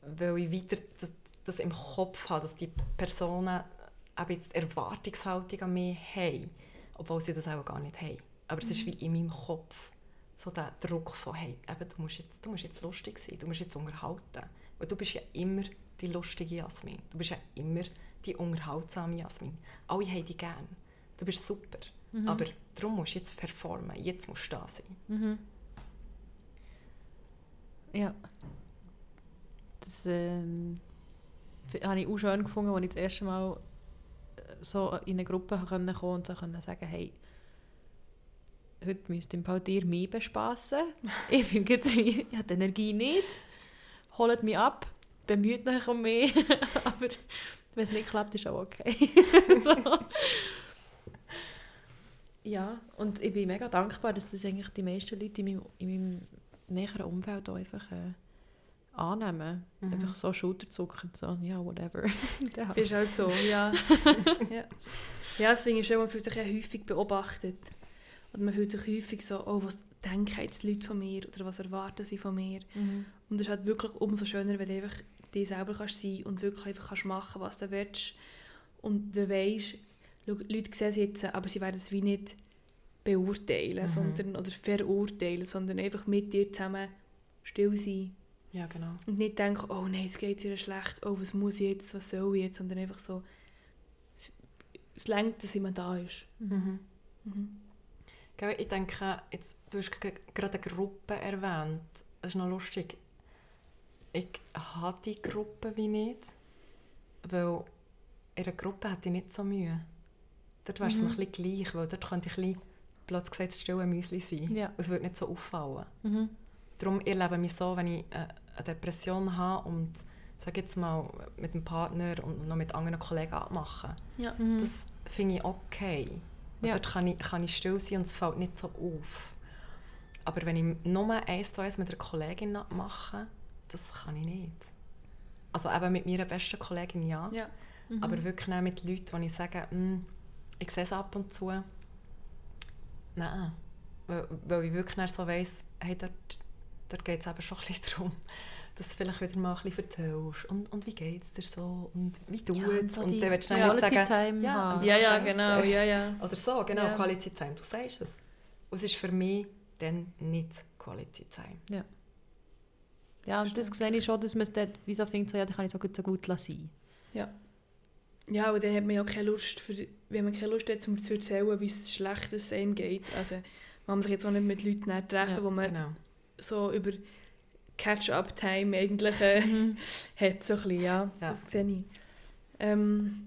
[SPEAKER 3] weil ich weiter das, das im Kopf habe, dass die Personen eben jetzt die Erwartungshaltung an mich haben, obwohl sie das auch gar nicht haben. Aber es ist wie in meinem Kopf so der Druck von, hey, eben, du, musst jetzt, du musst jetzt lustig sein, du musst jetzt unterhalten. Weil du bist ja immer die lustige Jasmin. Du bist ja immer die unterhaltsame Jasmin. Alle haben dich gern. Du bist super.
[SPEAKER 2] Mhm.
[SPEAKER 3] Aber darum musst du jetzt performen. Jetzt musst du da sein.
[SPEAKER 2] Mhm. Ja. Das ähm, habe ich auch schön gefunden, als ich das erste Mal äh, so in eine Gruppe kommen konnte und so konnte sagen hey, heute müsst ihr im Fall dir mich bespassen. (laughs) ich bin jetzt, ich habe die Energie nicht. Holt mich ab, bemüht euch um mich. (laughs) Aber wenn es nicht klappt, ist auch okay. (laughs) so. Ja, und ich bin mega dankbar, dass das eigentlich die meisten Leute in meinem, in meinem näheren Umfeld einfach äh, annehmen.
[SPEAKER 3] Mhm.
[SPEAKER 2] Einfach so Schulterzucken, so, ja, whatever. (laughs) Halt.
[SPEAKER 1] Ist halt so, ja. (laughs) ja. Ja, finde ich schön, man fühlt sich ja häufig beobachtet. Und man fühlt sich häufig so, oh, was denken jetzt die Leute von mir oder was erwarten sie von mir.
[SPEAKER 2] Mhm.
[SPEAKER 1] Und es ist halt wirklich umso schöner, wenn du einfach dich selber kannst sein und wirklich einfach kannst machen, was du willst. Und du die Leute sehen es jetzt, aber sie werden es wie nicht beurteilen
[SPEAKER 3] Mhm.
[SPEAKER 1] sondern, oder verurteilen, sondern einfach mit dir zusammen still sein.
[SPEAKER 3] Ja, genau.
[SPEAKER 1] Und nicht denken, oh nein, es geht ihr schlecht, oh, was muss ich jetzt, was soll ich jetzt, sondern einfach so, es, längt, dass jemand da ist.
[SPEAKER 3] Mhm.
[SPEAKER 1] Mhm.
[SPEAKER 3] Gell, Ich denke, jetzt, du hast gerade eine Gruppe erwähnt. Das ist noch lustig. Ich habe die Gruppe wie nicht, weil in einer Gruppe hätte ich nicht so Mühe. Dort wäre es
[SPEAKER 2] Mhm.
[SPEAKER 3] mir ein bisschen gleich, weil dort könnte ich ein bisschen, blöd gesagt, das stille Müsli sein.
[SPEAKER 2] Ja.
[SPEAKER 3] Es würde nicht so auffallen.
[SPEAKER 2] Mhm.
[SPEAKER 3] Darum erlebe ich mich so, wenn ich äh, eine Depression habe und sage jetzt mal mit dem Partner und noch mit anderen Kollegen abmachen.
[SPEAKER 1] Ja.
[SPEAKER 2] Mhm.
[SPEAKER 3] Das finde ich okay. Und
[SPEAKER 2] Ja.
[SPEAKER 3] Dort kann ich, kann ich still sein und es fällt nicht so auf. Aber wenn ich nur eins zu eins mit einer Kollegin mache, das kann ich nicht. Also eben mit meiner besten Kollegin ja,
[SPEAKER 1] Ja.
[SPEAKER 2] Mhm.
[SPEAKER 3] aber wirklich auch mit Leuten, wo ich sage, «Hm, ich sehe es ab und zu. Nein. Weil, weil ich wirklich so weiss, hey, dort, dort geht es eben schon ein bisschen darum, dass du vielleicht wieder mal ein bisschen erzählst. Und, und wie geht es dir so? Und wie tut es?
[SPEAKER 2] so
[SPEAKER 3] und dann willst du dann nicht sagen,
[SPEAKER 2] Time
[SPEAKER 3] ja,
[SPEAKER 1] Ja, ja, genau, ja, ja.
[SPEAKER 3] Oder so, genau,
[SPEAKER 2] Ja.
[SPEAKER 3] Quality Time. Du sagst es. Und es ist für mich dann nicht Quality Time.
[SPEAKER 2] Ja, und das sehe ich schon, dass man es dort wie so findet, so, ja, dann kann ich so gut, so gut lassen.
[SPEAKER 1] Ja, und dann hat man ja keine Lust, für, wenn man keine Lust hat, um zu erzählen, wie es schlecht es einem geht. Also man muss sich jetzt auch nicht mit Leuten treffen,
[SPEAKER 2] Ja,
[SPEAKER 1] wo man
[SPEAKER 3] Genau.
[SPEAKER 1] so über Catch-up-Time eigentlich äh,
[SPEAKER 2] Mhm. (laughs)
[SPEAKER 1] hat, so ein bisschen, ja.
[SPEAKER 3] Ja.
[SPEAKER 1] Das sehe ich. Ähm,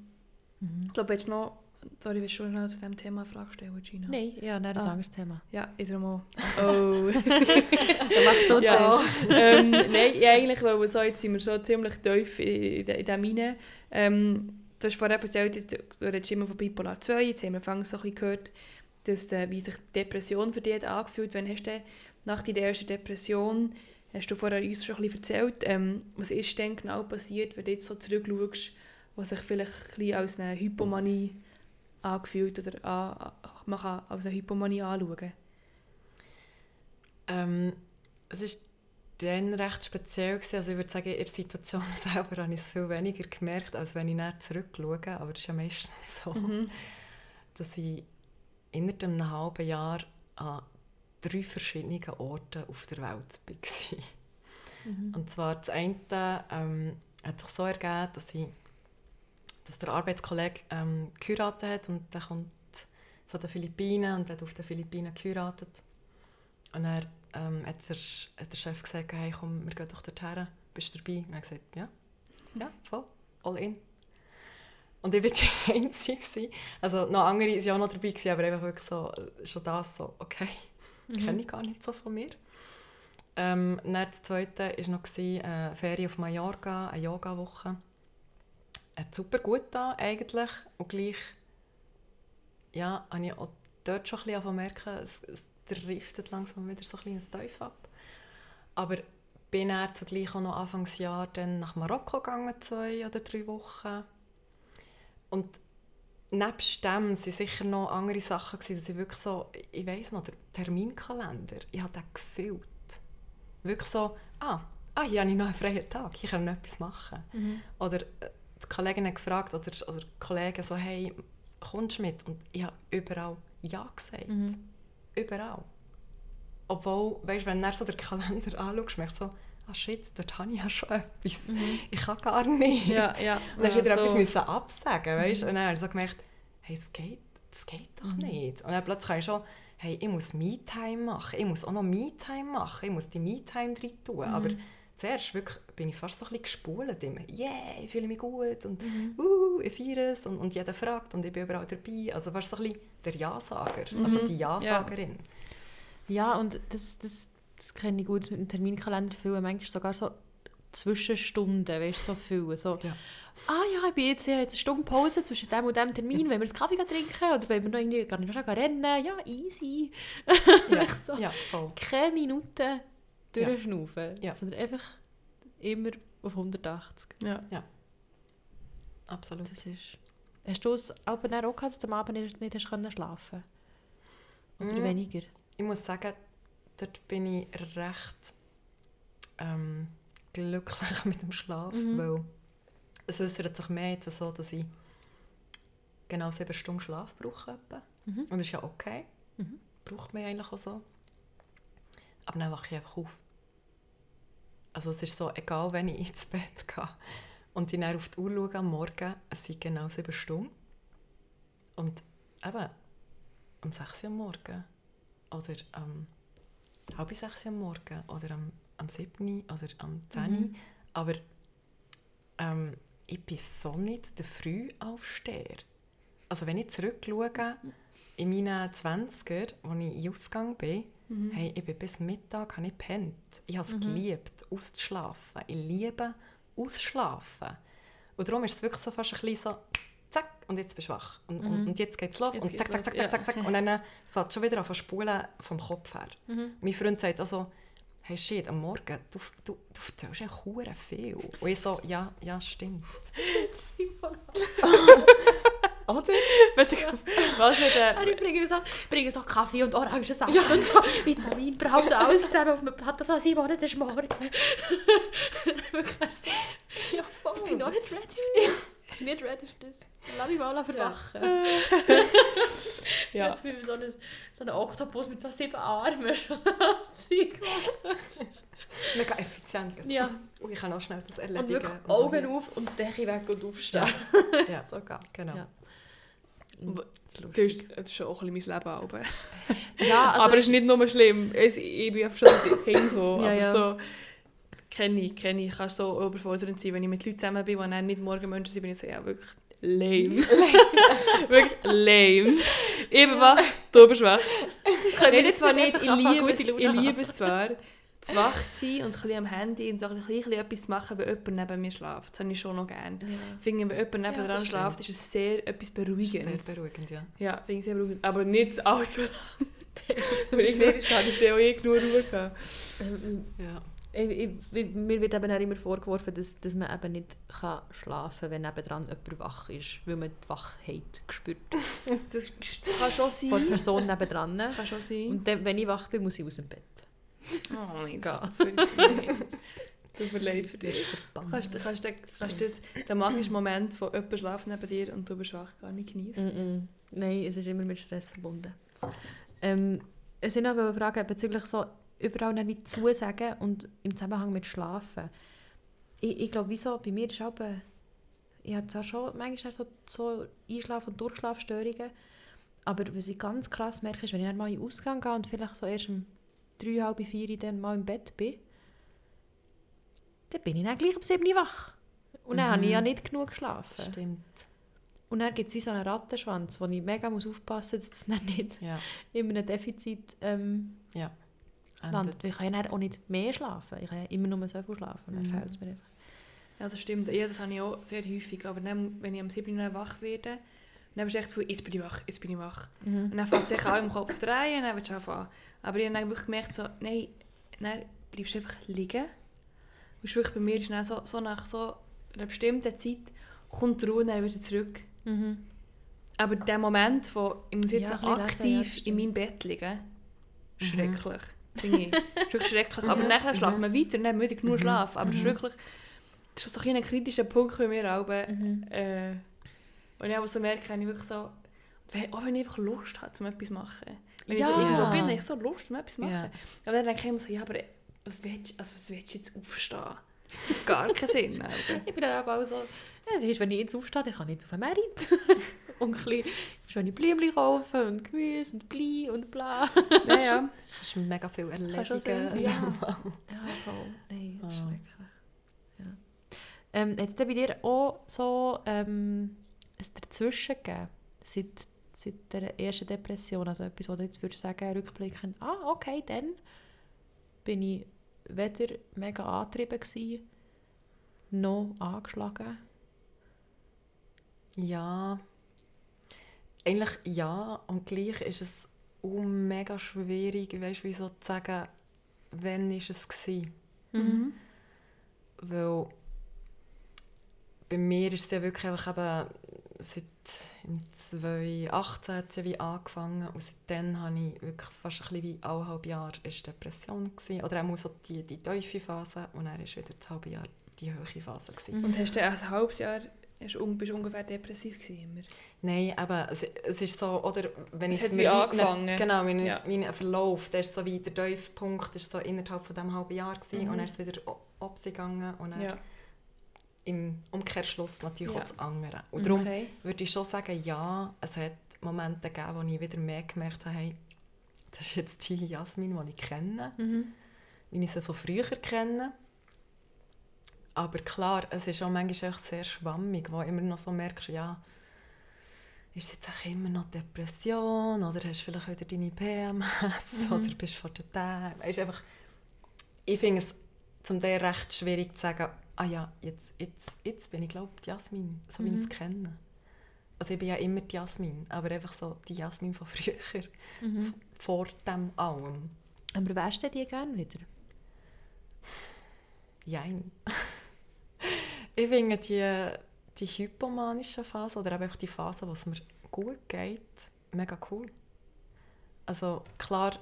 [SPEAKER 2] Mhm.
[SPEAKER 1] ich glaube, jetzt noch, sorry, willst du schon noch zu diesem Thema eine Frage stellen, Gina?
[SPEAKER 2] Nein, ja, nein, das ist
[SPEAKER 1] Ah.
[SPEAKER 2] ein anderes Thema.
[SPEAKER 1] Ja, wieder mal. Oh. (laughs) (laughs)
[SPEAKER 2] Dann mach du
[SPEAKER 1] ja.
[SPEAKER 2] zuerst.
[SPEAKER 1] ähm, nein, ja, eigentlich, weil so, jetzt sind wir schon ziemlich tief in, in, in dem rein. Ähm, du hast vorher erzählt, du redest immer von Bipolar 2, jetzt haben wir anfangs so ein bisschen gehört, dass, äh, wie sich die Depression für dich hat Wann hast du nach deiner ersten Depression, hast du vorher uns schon ein bisschen erzählt, ähm, was ist denn genau passiert, wenn du jetzt so zurückschaust, was sich vielleicht ein als eine Hypomanie angefühlt oder an, an- man kann als eine Hypomanie anschauen.
[SPEAKER 3] Ähm, es war dann recht speziell. Gewesen. Also ich würde sagen, in der Situation (laughs) selber habe ich es viel weniger gemerkt, als wenn ich näher zurückschaue. Aber das ist ja meistens so,
[SPEAKER 1] Mhm.
[SPEAKER 3] dass ich innerhalb einem halben Jahr an drei verschiedenen Orten auf der Welt war.
[SPEAKER 2] Mhm.
[SPEAKER 3] Und zwar das eine ähm, hat sich so ergeben, dass, ich, dass der Arbeitskollege ähm, geheiratet hat und der kommt von den Philippinen und hat auf den Philippinen geheiratet. Und dann ähm, hat, der, hat der Chef gesagt, hey komm, wir gehen doch dorthin, bist du dabei? Und er hat gesagt, ja, ja, voll, all in. Und ich war (laughs) die Einzige. Also noch andere waren ja auch noch dabei, gewesen, aber einfach wirklich so, äh, schon das so, okay,
[SPEAKER 2] Mhm.
[SPEAKER 3] kenne ich gar nicht so von mir. Ähm, dann das zweite war noch gewesen, äh, Ferien auf Mallorca, eine Yoga-Woche. Hat super gut da eigentlich und gleich ja, habe ich auch dort schon ein bisschen merken, es, es driftet langsam wieder so ein ins Teufel ab. Aber bin dann zugleich auch noch Anfangsjahr dann nach Marokko gegangen, zwei oder drei Wochen. Und nebst dem waren sicher noch andere Sachen, gewesen, dass ich wirklich so, ich weiss noch, der Terminkalender, ich habe den gefüllt. Wirklich so, ah, ah, hier habe ich noch einen freien Tag, hier kann ich noch etwas machen.
[SPEAKER 2] Mhm.
[SPEAKER 3] Oder äh, die Kollegin hat gefragt, oder, oder Kollegen so, hey, kommst du mit? Und ich habe überall Ja gesagt.
[SPEAKER 2] Mhm.
[SPEAKER 3] Überall. Obwohl, weißt, wenn du so den Kalender anschaust, merkst du so, ah shit, dort habe ich ja schon etwas.
[SPEAKER 2] Mhm.
[SPEAKER 3] Ich kann gar nicht.
[SPEAKER 1] Ja, ja.
[SPEAKER 3] Und dann hast du wieder
[SPEAKER 1] so.
[SPEAKER 3] etwas müssen absagen, weißt? Und dann habe ich so gemerkt, hey, es geht, das geht doch
[SPEAKER 2] Mhm.
[SPEAKER 3] nicht. Und dann plötzlich habe ich schon, hey, ich muss Me-Time machen, ich muss auch noch Me-Time machen, ich muss die Me-Time drin tun.
[SPEAKER 2] Mhm.
[SPEAKER 3] Aber zuerst wirklich, bin ich fast so ein bisschen gespult immer. Yeah, ich fühle mich gut und
[SPEAKER 2] Mhm.
[SPEAKER 3] uh, ich feiere es und, und jeder fragt und ich bin überall dabei. Also fast so ein bisschen der Ja-Sager, also
[SPEAKER 1] Mhm.
[SPEAKER 3] die Ja-Sagerin.
[SPEAKER 2] Ja, und das, das, das kenne ich gut mit dem Terminkalender füllen. Manchmal sogar so Zwischenstunden, weißt du, so füllen. So,
[SPEAKER 3] Ja.
[SPEAKER 2] ah ja, ich bin jetzt, ich habe jetzt eine Stunde Pause zwischen dem und dem Termin, wenn wir einen Kaffee trinken oder wenn wir noch irgendwie gar nicht rennen. Ja, easy.
[SPEAKER 3] Ja, (laughs)
[SPEAKER 2] so.
[SPEAKER 3] ja voll.
[SPEAKER 2] Keine Minuten durchschnaufen,
[SPEAKER 3] Ja.
[SPEAKER 2] sondern einfach immer auf 180.
[SPEAKER 1] Ja.
[SPEAKER 3] Absolut.
[SPEAKER 2] Das ist... Hast du es aber dann auch gehabt, dass du am Abend nicht, nicht hast können schlafen Oder
[SPEAKER 3] Mhm.
[SPEAKER 2] weniger?
[SPEAKER 3] Ich muss sagen, dort bin ich recht ähm, glücklich (laughs) mit dem Schlaf,
[SPEAKER 2] Mhm.
[SPEAKER 3] weil es äußert sich mehr jetzt so, dass ich genau sieben Stunden Schlaf brauche.
[SPEAKER 2] Mhm.
[SPEAKER 3] Und das ist ja okay.
[SPEAKER 2] Mhm.
[SPEAKER 3] Braucht man eigentlich auch so. Aber dann wache ich einfach auf. Also es ist so, egal wenn ich ins Bett gehe und ich dann auf die Uhr schaue am Morgen, es sind genau sieben Stunden. Und eben, um 6 Uhr am Morgen oder am halb sechs Uhr am Morgen oder am, am 7 oder am 10
[SPEAKER 2] Mhm.
[SPEAKER 3] Aber ähm, ich bin so nicht der Frühaufsteher. Also wenn ich zurückschaue, in meinen 20er, als ich in Ausgang bin,
[SPEAKER 1] Mhm.
[SPEAKER 3] hey, ich bin bis Mittag habe ich gepennt. Ich habe es
[SPEAKER 2] Mhm.
[SPEAKER 3] geliebt, auszuschlafen. Ich liebe ausschlafen. Und darum ist es wirklich so fast ein bisschen so, zack, und jetzt bist du wach. Und,
[SPEAKER 2] Mhm.
[SPEAKER 3] und, jetzt geht's los.
[SPEAKER 1] Jetzt
[SPEAKER 3] und zack, zack, zack, zack, zack,
[SPEAKER 1] ja.
[SPEAKER 3] Und dann fällt es schon wieder an zu spulen vom Kopf her.
[SPEAKER 2] Mhm.
[SPEAKER 3] Mein Freund sagt also, hey shit, am Morgen, du, du, du erzählst echt hure viel. Und ich so, ja, ja, stimmt. (laughs)
[SPEAKER 2] Simon. (laughs)
[SPEAKER 3] Oder? (laughs) (laughs)
[SPEAKER 1] Was mit
[SPEAKER 2] Und ich
[SPEAKER 1] der...
[SPEAKER 2] bringe so, bringe so Kaffee und Orangensaft und so Vitaminbrause, alles zusammen auf einem Platte. So, Simon, es ist morgen. So,
[SPEAKER 3] Ja,
[SPEAKER 2] ich bin noch
[SPEAKER 3] voll.
[SPEAKER 2] nicht ready für das. Ich bin nicht ready für das. Lass mich mal verwachen.
[SPEAKER 1] Ja.
[SPEAKER 2] Jetzt (laughs) bin ich so ein, so ein Oktopus mit so sieben Armen.
[SPEAKER 3] Mega effizient.
[SPEAKER 2] Ja,
[SPEAKER 3] Und ich kann auch schnell das
[SPEAKER 2] und
[SPEAKER 3] erledigen.
[SPEAKER 2] wirklich Augen auf und Decke weg und aufstehen.
[SPEAKER 3] Ja,
[SPEAKER 2] So geil.
[SPEAKER 3] genau.
[SPEAKER 2] Ja.
[SPEAKER 1] Aber
[SPEAKER 2] Das ist
[SPEAKER 1] Das ist, auch ein bisschen mein Leben. Aber, (laughs)
[SPEAKER 2] Ja, also
[SPEAKER 1] aber es ist nicht nur schlimm. Es, ich bin schon ein Kind so. (laughs)
[SPEAKER 2] Ja,
[SPEAKER 1] aber
[SPEAKER 2] ja.
[SPEAKER 1] so... Kenne ich, kenne ich. Ich kann so überfordernd sein, wenn ich mit Leuten zusammen bin, die dann nicht morgen Menschen sind, bin ich so, ja, wirklich lame. (laughs) wirklich lame. Ich bin wach, du bist wach. Das
[SPEAKER 2] jetzt
[SPEAKER 1] zwar
[SPEAKER 2] nicht.
[SPEAKER 1] Ich es, ich liebe es zwar, zu wach sein und ein bisschen am Handy und so ein bisschen etwas zu machen, wenn jemand neben mir schläft. Das habe ich schon noch gerne.
[SPEAKER 2] Ja.
[SPEAKER 1] Ich finde, wenn jemand neben
[SPEAKER 3] Ja,
[SPEAKER 1] dran schläft, ist es sehr etwas
[SPEAKER 3] ist
[SPEAKER 1] Beruhigendes.
[SPEAKER 3] sehr beruhigend, ja.
[SPEAKER 1] Ja, finde ich sehr beruhigend. Aber nicht allzu lang. Weil ich finde, ich habe auch eh genug Ruhe gehabt.
[SPEAKER 2] Ähm,
[SPEAKER 3] ja.
[SPEAKER 2] Ich, ich, ich, mir wird eben auch immer vorgeworfen, dass, dass man eben nicht kann schlafen kann, wenn nebendran jemand wach ist, weil man die Wachheit spürt. (laughs)
[SPEAKER 1] Das kann schon
[SPEAKER 2] Von der
[SPEAKER 1] sein.
[SPEAKER 2] Person nebendran.
[SPEAKER 1] Kann schon sein.
[SPEAKER 2] Und dann, wenn ich wach bin, muss ich aus dem Bett.
[SPEAKER 1] Oh mein
[SPEAKER 2] Gott.
[SPEAKER 1] Gott. das würde ich nicht. (laughs) Tut mir leid für dich. Kannst, kannst, du- kannst das, den magischen Moment von jemandem schlafen neben dir und du bist wach gar nicht genießen?
[SPEAKER 2] Mm -mm. Nein, es ist immer mit Stress verbunden. Ähm, es sind aber Fragen bezüglich so überall nicht wie zusagen und im Zusammenhang mit Schlafen. Ich, ich glaube, wieso, bei mir ist auch, ich habe zwar schon manchmal so, so Einschlaf- und Durchschlafstörungen, aber was ich ganz krass merke, ist, wenn ich dann mal in den Ausgang gehe und vielleicht so erst um drei, halb vier dann mal im Bett bin, dann bin ich dann gleich um sieben Uhr wach. Und dann
[SPEAKER 3] Mhm.
[SPEAKER 2] habe ich ja nicht genug geschlafen.
[SPEAKER 3] Stimmt.
[SPEAKER 2] Und dann gibt es wie so einen Rattenschwanz, wo ich mega muss aufpassen muss, dass das dann nicht
[SPEAKER 3] Ja. (laughs)
[SPEAKER 2] in einem Defizit ähm, landet. Weil Ich kann ja auch nicht mehr schlafen. Ich kann ja immer nur so viel schlafen. Und dann
[SPEAKER 3] Mhm.
[SPEAKER 2] fehlt es mir einfach.
[SPEAKER 1] Ja, das stimmt. Ja, das habe ich auch sehr häufig. Aber dann, wenn ich am 7. Uhr wach werde, echt so, jetzt bin ich wach, jetzt bin ich wach. Und dann fängt es sich an im Kopf drehen und dann willst du anfangen. Aber ich habe dann wirklich gemerkt, so, nein, dann bleibst du einfach liegen. Und es wirklich bei mir ist dann so, so nach so einer bestimmten Zeit kommt die Ruhe und dann wieder zurück.
[SPEAKER 2] Mhm.
[SPEAKER 1] Aber der Moment, wo ich muss jetzt
[SPEAKER 2] Ja, ein bisschen lesen, ja,
[SPEAKER 1] aktiv in meinem Bett liegen, schrecklich. Finde ich. Das wirklich schrecklich. Aber nachher schlafen wir weiter und dann müde genug
[SPEAKER 3] Mhm.
[SPEAKER 1] schlafen. Aber das ist
[SPEAKER 2] Mhm.
[SPEAKER 1] wirklich das ist so ein, kritischer Punkt bei mir auch.
[SPEAKER 2] Mhm.
[SPEAKER 1] Äh, und ich auch so merke, wenn ich wirklich so, wenn, auch wenn ich einfach Lust habe, um etwas zu machen. Wenn ich so
[SPEAKER 2] Ja.
[SPEAKER 1] irgendwo bin, habe ich so Lust, um etwas zu machen.
[SPEAKER 3] Ja.
[SPEAKER 1] Aber dann denke ich immer so, ja, aber was willst, also was willst du jetzt aufstehen? (laughs) Gar keinen Sinn.
[SPEAKER 2] Ich bin dann auch so, ja, weisst, wenn ich jetzt aufstehe, dann kann ich jetzt auf den Merit. (laughs) und ein bisschen schöne Blümchen kaufen und Gemüse und Blei und bla.
[SPEAKER 1] Ja, (laughs) ja.
[SPEAKER 3] Kannst mega viel erledigen.
[SPEAKER 1] schon sein,
[SPEAKER 2] ja. Ja, voll. Nein,
[SPEAKER 3] Ah.
[SPEAKER 2] schrecklich. Ja. Ähm, hat es denn bei dir auch so ähm, ein Dazwischen gegeben? Seit, seit der ersten Depression? Also etwas, wo du jetzt würdest sagen, rückblickend, ah, okay, dann bin ich weder mega angetrieben gewesen, noch angeschlagen.
[SPEAKER 3] Ja. Eigentlich ja. Und gleich ist es auch mega schwierig, weißt, wie so zu sagen, wann war es gewesen.
[SPEAKER 1] Mhm.
[SPEAKER 3] Weil bei mir ist es ja wirklich einfach eben seit im 2018 hat wie angefangen und seitdem habe ich wirklich fast ein bisschen wie eineinhalb Jahre ist Depression gewesen. oder auch so die, die tiefe Phase und dann ist wieder das halbe Jahr die hohe Phase gewesen.
[SPEAKER 1] Und hast du ein halbes Jahr bist du ungefähr depressiv gewesen, immer?
[SPEAKER 3] Nein, aber es, es ist so, oder wenn
[SPEAKER 1] Es
[SPEAKER 3] ich
[SPEAKER 1] hat wie
[SPEAKER 3] mir
[SPEAKER 1] angefangen.
[SPEAKER 3] Nicht, genau, wenn
[SPEAKER 1] Ja.
[SPEAKER 3] es Verlauf, der ist so wie der Tiefpunkt, ist so innerhalb von diesem halben Jahr gewesen,
[SPEAKER 1] Mhm.
[SPEAKER 3] und dann ist es wieder abgegangen und dann
[SPEAKER 1] Ja.
[SPEAKER 3] Im Umkehrschluss natürlich
[SPEAKER 1] Ja.
[SPEAKER 3] auch das andere. Und darum
[SPEAKER 1] Okay.
[SPEAKER 3] würde ich schon sagen, ja, es hat Momente gegeben, wo ich wieder mehr gemerkt habe, hey, das ist jetzt die Jasmin, die ich kenne,
[SPEAKER 2] Mhm.
[SPEAKER 3] wie ich sie von früher kenne. Aber klar, es ist auch manchmal echt sehr schwammig, wo immer noch so merkst, ja, ist es jetzt auch immer noch Depression oder hast du vielleicht wieder deine PMS
[SPEAKER 2] Mhm.
[SPEAKER 3] oder bist du vor. Weißt, einfach, ich finde es zum Teil recht schwierig zu sagen, ah ja, jetzt, jetzt, jetzt bin ich glaube die Jasmin, so wie ich es
[SPEAKER 2] Mhm.
[SPEAKER 3] kenne. Also ich bin ja immer die Jasmin, aber einfach so die Jasmin von (laughs) früher,
[SPEAKER 2] Mhm.
[SPEAKER 3] vor dem allem.
[SPEAKER 2] Aber wärst du die gerne wieder?
[SPEAKER 3] Jein. (laughs) ich finde die, die hypomanische Phase oder einfach die Phase, wo es mir gut geht, mega cool. Also klar,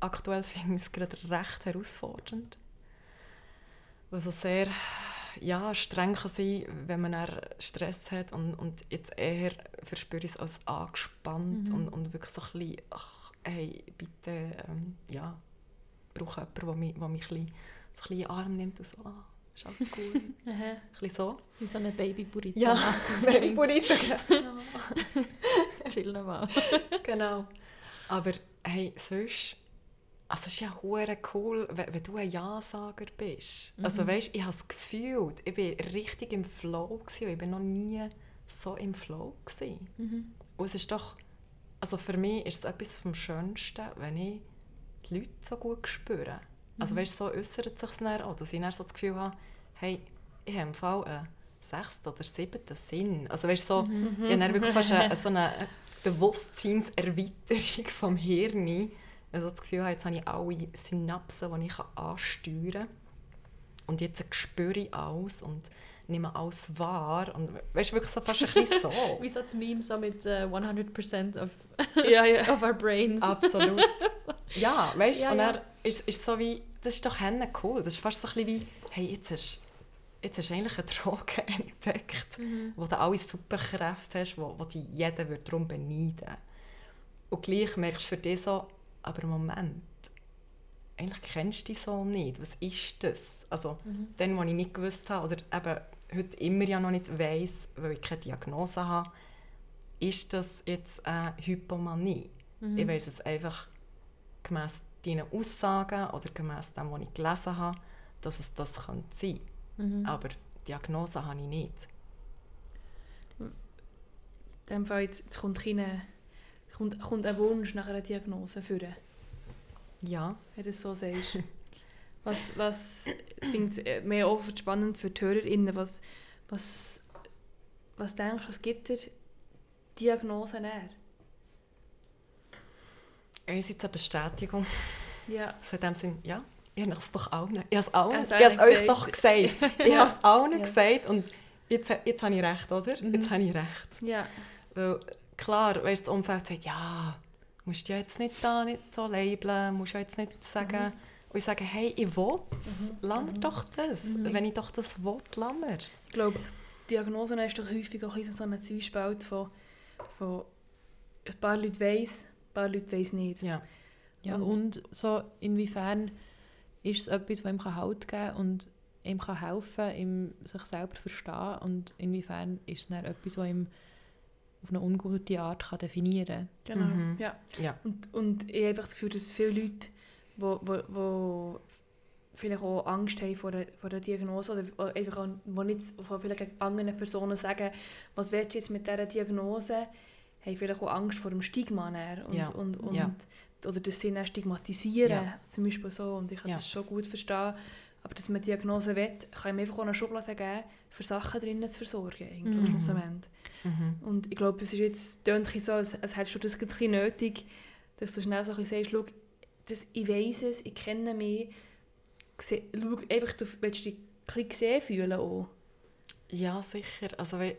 [SPEAKER 3] aktuell (laughs) finde ich es gerade recht herausfordernd. Weil so sehr ja, streng kann sein, wenn man Stress hat und, und jetzt eher verspüre ich es als angespannt
[SPEAKER 2] Mhm.
[SPEAKER 3] und, und wirklich so ein bisschen, ach, hey, bitte, ähm, ja, brauche jemanden, der mich, der mich ein bisschen, so ein bisschen in den Arm nimmt und so, ah, ist alles gut. (laughs) ein bisschen so.
[SPEAKER 2] Wie so eine Baby-Burrito.
[SPEAKER 3] Ja, (laughs) (laughs)
[SPEAKER 2] Baby
[SPEAKER 3] Burrito,
[SPEAKER 2] Chillen mal.
[SPEAKER 3] genau. Aber hey, sonst, also es ist ja hure cool, wenn, wenn du ein Ja-Sager bist. Also
[SPEAKER 2] Mhm.
[SPEAKER 3] weißt, ich habe es gefühlt, ich war richtig im Flow gewesen, ich war noch nie so im Flow gewesen.
[SPEAKER 2] Mhm.
[SPEAKER 3] Und es ist doch, also für mich ist es etwas vom Schönsten, wenn ich die Leute so gut spüre. Also
[SPEAKER 2] Mhm.
[SPEAKER 3] weißt, so äußert es sich dann auch, dass ich dann so das Gefühl habe, hey, ich habe im Fall einen sechsten oder siebten Sinn. Also weißt, so,
[SPEAKER 2] Mhm.
[SPEAKER 3] ich habe wirklich fast eine, (laughs) so eine Bewusstseinserweiterung vom Hirn. Also das Gefühl habe, jetzt habe ich alle Synapsen, die ich ansteuern kann. Und jetzt spüre ich alles und nehme alles wahr. Und weißt du, wirklich so fast ein bisschen so. (laughs)
[SPEAKER 2] Wie so das Meme so mit äh, 100% of, (laughs)
[SPEAKER 1] Ja, ja.
[SPEAKER 2] of our brains.
[SPEAKER 3] Absolut. (laughs) Ja, weißt du,
[SPEAKER 2] Ja,
[SPEAKER 3] und
[SPEAKER 2] ja.
[SPEAKER 3] ist es so wie, das ist doch cool. Das ist fast so ein bisschen wie, hey, jetzt hast, jetzt hast du eigentlich eine Droge entdeckt,
[SPEAKER 2] Mhm.
[SPEAKER 3] wo du alle Superkräfte hast, wo, wo dich jeder würde darum beneiden Und gleich merkst du für dich so, aber Moment, eigentlich kennst du dich so nicht. Was ist das? Also,
[SPEAKER 2] Mhm.
[SPEAKER 3] dann, was ich nicht gewusst habe, oder eben heute immer ja noch nicht weiss, weil ich keine Diagnose habe, ist das jetzt eine Hypomanie?
[SPEAKER 2] Mhm.
[SPEAKER 3] Ich weiss es einfach gemäss deinen Aussagen oder gemäss dem, was ich gelesen habe, dass es das könnte sein
[SPEAKER 2] Mhm.
[SPEAKER 3] Aber Diagnose habe ich nicht.
[SPEAKER 1] In dem Fall jetzt, jetzt kommt, keine, kommt, kommt ein Wunsch nach einer Diagnose führen,
[SPEAKER 3] Ja.
[SPEAKER 1] wenn du es so sagst. Was, was ich finde es mehr oft spannend für die HörerInnen, was, was, was denkst du, was gibt dir Diagnose näher?
[SPEAKER 3] Einerseits eine Bestätigung.
[SPEAKER 1] Ja.
[SPEAKER 3] So in dem Sinn, ja, ich habe es doch allen. Ich habe es, allen,
[SPEAKER 1] Hast
[SPEAKER 3] ich habe es euch doch gesagt. (laughs) Ich habe es allen
[SPEAKER 1] Ja.
[SPEAKER 3] gesagt und jetzt, jetzt habe ich recht, oder?
[SPEAKER 2] Mhm.
[SPEAKER 3] Jetzt habe ich recht.
[SPEAKER 1] Ja.
[SPEAKER 3] Weil klar, weißt, das Umfeld sagt, ja, musst du ja jetzt nicht da nicht so labeln, musst ja jetzt nicht sagen... Und ich sage, hey, ich will es,
[SPEAKER 2] Mhm.
[SPEAKER 3] lass mir doch das.
[SPEAKER 2] Mhm.
[SPEAKER 3] Wenn ich doch das will, lass mir es.
[SPEAKER 1] Ich glaube, Diagnosen ist doch häufig auch ein so ein Zwiespalt von, von ein paar Leute weiss, ein paar Leute weiss nicht.
[SPEAKER 3] Ja.
[SPEAKER 2] Ja,
[SPEAKER 1] Und-
[SPEAKER 2] und, so inwiefern ist es etwas, das ihm Halt geben kann und ihm kann helfen ihm sich selber zu verstehen und inwiefern ist es dann etwas, das ihm auf eine ungute Art kann definieren
[SPEAKER 1] Genau,
[SPEAKER 3] Mhm.
[SPEAKER 1] ja.
[SPEAKER 3] Ja.
[SPEAKER 1] Und, und ich habe einfach das Gefühl, dass viele Leute, die wo, wo, wo vielleicht auch Angst haben vor der, vor der Diagnose oder einfach auch, wo nicht von vielleicht anderen Personen sagen, was willst du jetzt mit dieser Diagnose, haben vielleicht auch Angst vor dem Stigma und,
[SPEAKER 3] Ja.
[SPEAKER 1] und, und,
[SPEAKER 3] Ja.
[SPEAKER 1] oder dass sie dann stigmatisieren,
[SPEAKER 3] Ja.
[SPEAKER 1] zum Beispiel so. Und ich kann
[SPEAKER 3] Ja.
[SPEAKER 1] das schon gut verstehen. Aber dass man Diagnose will, kann ihm einfach auch eine Schublade geben, für Sachen drinnen zu versorgen, eigentlich,
[SPEAKER 2] Mhm.
[SPEAKER 1] schlussendlich.
[SPEAKER 3] Mhm.
[SPEAKER 1] Und ich glaube, es ist jetzt bisschen so, als, als hättest du das ein bisschen nötig, dass du schnell so ein bisschen sagst, schau, das, ich weiss es, ich kenne mich, schau, einfach, du willst dich ein gesehen fühlen auch.
[SPEAKER 3] Ja, sicher. Also, we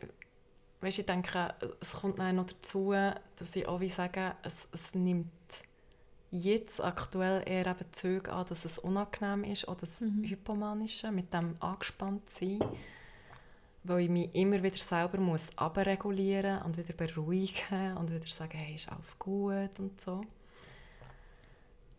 [SPEAKER 3] weißt, ich denke, es kommt noch dazu, dass ich auch wie sage, es, es nimmt jetzt aktuell eher eben Züge an, dass es unangenehm ist, auch das
[SPEAKER 2] Mhm.
[SPEAKER 3] Hypomanische, mit dem angespannt sein, weil ich mich immer wieder selber muss abregulieren und wieder beruhigen und wieder sagen, hey, ist alles gut und so.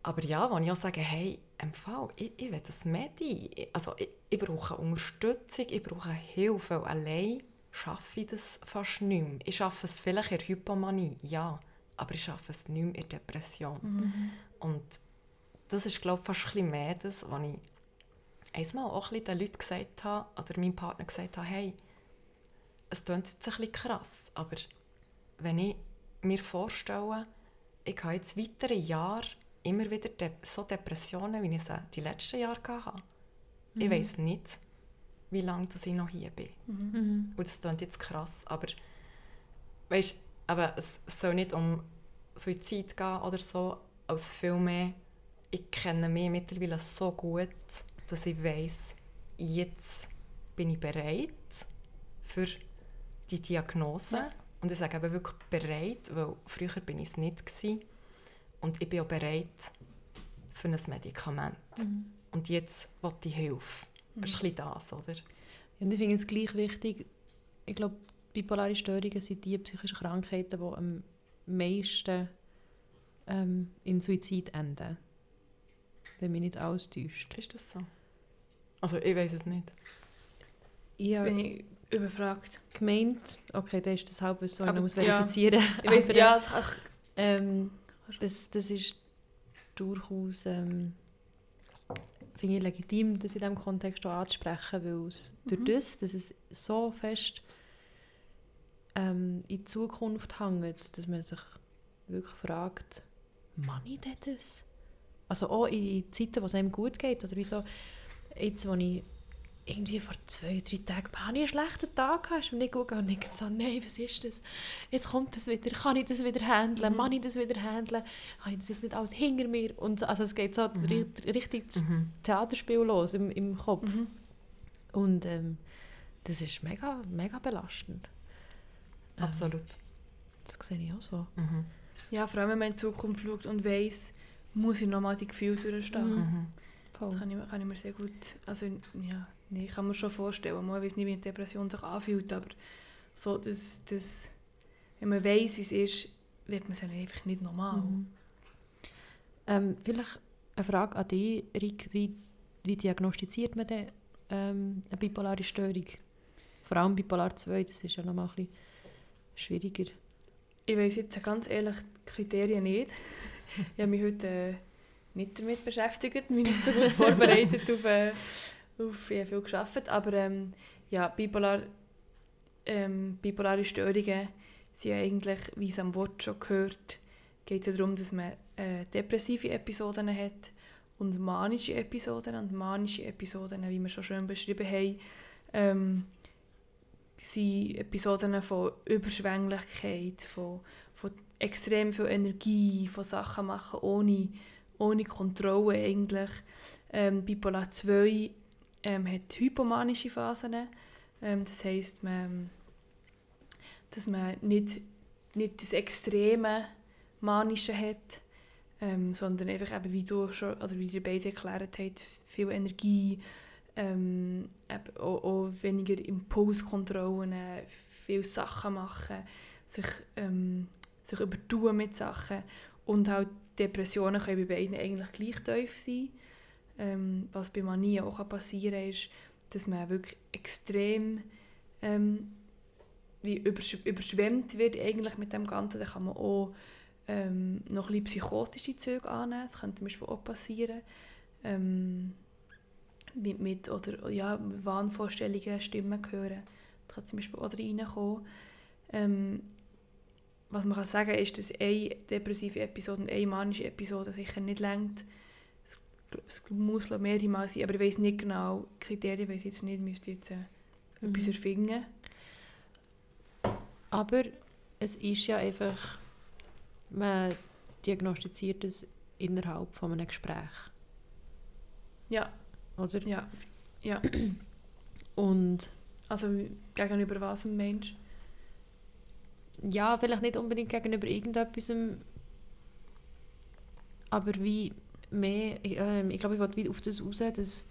[SPEAKER 3] Aber ja, wenn ich auch sage, hey, im Fall, ich, ich will das Medi, ich- also ich, ich brauche Unterstützung, ich brauche Hilfe, weil allein schaffe ich das fast nicht mehr. Ich schaffe es vielleicht in der Hypomanie, ja, aber ich schaffe es nicht mehr in Depression. Und das ist, glaube ich, fast ein bisschen mehr das, was ich einmal auch ein den Leuten gesagt habe, oder meinem Partner gesagt habe, hey, es klingt jetzt ein bisschen krass, aber wenn ich mir vorstelle, ich habe jetzt weitere Jahre immer wieder de so Depressionen, wie ich sie die letzten Jahre hatte. Ich weiß nicht, wie lange dass ich noch hier bin.
[SPEAKER 2] Mhm.
[SPEAKER 3] Und das klingt jetzt krass, aber weißt, aber es soll nicht um Suizid gehen oder so, als viel mehr, ich kenne mich mittlerweile so gut, dass ich weiß, jetzt bin ich bereit für die Diagnose.
[SPEAKER 1] Ja.
[SPEAKER 3] Und ich sage eben wirklich bereit, weil früher bin ich es nicht gewesen. Und ich bin auch bereit für ein Medikament. Und jetzt will ich Hilfe. Das ist ein bisschen das, oder?
[SPEAKER 2] Und ich finde es gleich wichtig, ich glaube, bipolare Störungen sind die psychischen Krankheiten, die am meisten ähm, in Suizid enden. Wenn mich nicht alles täuscht.
[SPEAKER 3] Ist das so? Also ich weiß es nicht.
[SPEAKER 2] Ich
[SPEAKER 1] Jetzt bin ich überfragt.
[SPEAKER 2] gemeint, okay, dann ist das Halbwissen, so, ich
[SPEAKER 1] Aber-
[SPEAKER 2] muss
[SPEAKER 1] ja.
[SPEAKER 2] verifizieren.
[SPEAKER 1] Ich weiss,
[SPEAKER 2] Aber,
[SPEAKER 1] ja, ach,
[SPEAKER 2] Ähm, das, das ist durchaus ähm, finde ich legitim, das in diesem Kontext auch anzusprechen, weil es durch
[SPEAKER 1] Mhm.
[SPEAKER 2] das, dass es so fest ähm, in die Zukunft hängt, dass man sich wirklich fragt, «Mann ich das?» Also auch in Zeiten, wo es einem gut geht, oder wieso jetzt, wo ich irgendwie vor zwei, drei Tagen habe ich einen schlechten Tag gehabt, ist mir nicht gut gegangen. Und ich so, nein, was ist das? Jetzt kommt das wieder, kann ich das wieder handeln?
[SPEAKER 1] Mhm.
[SPEAKER 2] Kann ich das wieder handeln? Habe ich das jetzt nicht alles hinter mir? Und also es geht so
[SPEAKER 3] Mhm.
[SPEAKER 2] ri- richtig das
[SPEAKER 3] Mhm.
[SPEAKER 2] Theaterspiel los im, im Kopf.
[SPEAKER 1] Mhm.
[SPEAKER 2] Und ähm, das ist mega, mega belastend. Ähm,
[SPEAKER 3] Absolut.
[SPEAKER 2] Das sehe ich auch so.
[SPEAKER 3] Mhm.
[SPEAKER 1] Ja, vor allem wenn man in die Zukunft schaut und weiss, muss ich nochmal die Gefühle durchstehen.
[SPEAKER 2] Mhm.
[SPEAKER 3] Mhm.
[SPEAKER 2] Voll.
[SPEAKER 1] Das kann ich, kann ich mir sehr gut, also ja, nee, ich kann mir schon vorstellen, man weiß nicht, wie eine Depression sich anfühlt, aber so, das, das, wenn man weiß, wie es ist, wird man es dann einfach nicht normal.
[SPEAKER 2] Mhm. Ähm, vielleicht eine Frage an dich, Rick. Wie, wie diagnostiziert man denn ähm, eine bipolare Störung? Vor allem bipolar 2, das ist ja noch mal ein bisschen schwieriger.
[SPEAKER 1] Ich weiß jetzt ganz ehrlich die Kriterien nicht. (laughs) ich habe mich heute äh, nicht damit beschäftigt, mich nicht so gut vorbereitet auf, äh, auf ich habe viel gearbeitet, aber ähm, ja, bipolar, ähm, bipolare Störungen sind ja eigentlich, wie es am Wort schon gehört, geht es ja darum, dass man äh, depressive Episoden hat und manische Episoden. Und manische Episoden, wie wir schon schön beschrieben haben, ähm, sind Episoden von Überschwänglichkeit, von, von extrem viel Energie, von Sachen machen ohne, ohne Kontrolle eigentlich. Ähm, Bipolar 2 ähm, hat hypomanische Phasen. Ähm, das heisst, man, dass man nicht, nicht das extreme Manische hat, ähm, sondern einfach eben, wie du schon, oder wie ihr beide erklärt habt, viel Energie, ähm, auch, auch weniger Impulskontrollen, viele Sachen machen, sich, ähm, sich übertun mit Sachen und halt Depressionen können bei beiden eigentlich gleich tief sein. Ähm, was bei Manie auch passieren kann, ist, dass man wirklich extrem ähm, wie übersch überschwemmt wird eigentlich mit dem Ganzen. Da kann man auch ähm, noch ein psychotische Züge annehmen. Das könnte zum Beispiel auch passieren. Ähm, mit, mit oder ja, Wahnvorstellungen, Stimmen hören. Das kann zum Beispiel auch reinkommen. Ähm, was man kann sagen ist, dass eine depressive Episode und eine manische Episode sicher nicht längt. Es, es muss mehrere Mal sein, aber ich weiß nicht genau, die Kriterien weiß ich jetzt nicht, müsste jetzt äh, etwas
[SPEAKER 2] Mhm.
[SPEAKER 1] erfinden.
[SPEAKER 2] Aber es ist ja einfach, man diagnostiziert es innerhalb von einem Gespräch,
[SPEAKER 1] Ja,
[SPEAKER 2] oder?
[SPEAKER 1] ja, ja.
[SPEAKER 2] Und
[SPEAKER 1] Also gegenüber was ein Mensch?
[SPEAKER 2] ja, vielleicht nicht unbedingt gegenüber irgendetwas, aber wie mehr, ich, ähm, ich glaube, ich wollte wieder auf das raus, dass,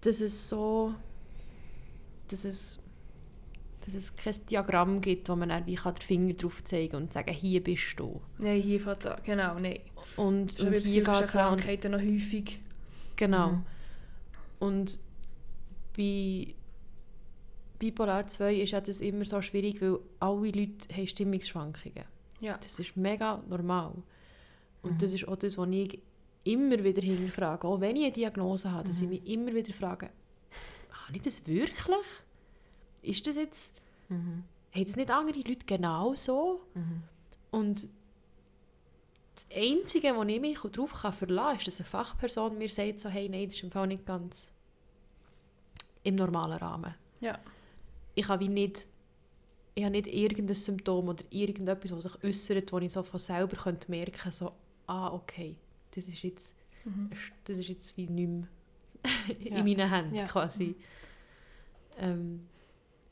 [SPEAKER 2] dass es so, dass es, dass es kein Diagramm gibt, wo man dann wie kann den Finger drauf zeigen und sagen, hier bist du.
[SPEAKER 1] Nein, hier fängt es an. Genau, nein.
[SPEAKER 2] Und, und
[SPEAKER 1] bei
[SPEAKER 2] hier fängt es an.
[SPEAKER 1] Krankheiten noch häufig.
[SPEAKER 2] Genau.
[SPEAKER 3] Mhm.
[SPEAKER 2] Und bei Bipolar 2 ist ja das immer so schwierig, weil alle Leute haben Stimmungsschwankungen.
[SPEAKER 1] Ja.
[SPEAKER 2] Das ist mega normal. Und
[SPEAKER 3] Mhm.
[SPEAKER 2] das ist auch das, was ich immer wieder hinterfrage. Auch wenn ich eine Diagnose habe, dass ich
[SPEAKER 3] Mhm.
[SPEAKER 2] mich immer wieder frage, habe ich das wirklich? Ist das jetzt,
[SPEAKER 3] Mhm.
[SPEAKER 2] haben das nicht andere Leute genau so?
[SPEAKER 3] Mhm.
[SPEAKER 2] Und das Einzige, wo ich mich darauf kann verlassen kann, ist, dass eine Fachperson mir sagt, so, hey, nein, das ist im Fall nicht ganz im normalen Rahmen.
[SPEAKER 1] Ja.
[SPEAKER 2] Ich kann wie nicht ich habe nicht irgendein Symptom oder irgendetwas, was sich äußert, wo ich so von selber könnte merken so, ah, okay, das ist jetzt,
[SPEAKER 1] Mhm.
[SPEAKER 2] das ist jetzt wie nicht mehr (laughs) in
[SPEAKER 3] Ja.
[SPEAKER 2] meinen Händen
[SPEAKER 3] Ja.
[SPEAKER 2] quasi. Ähm,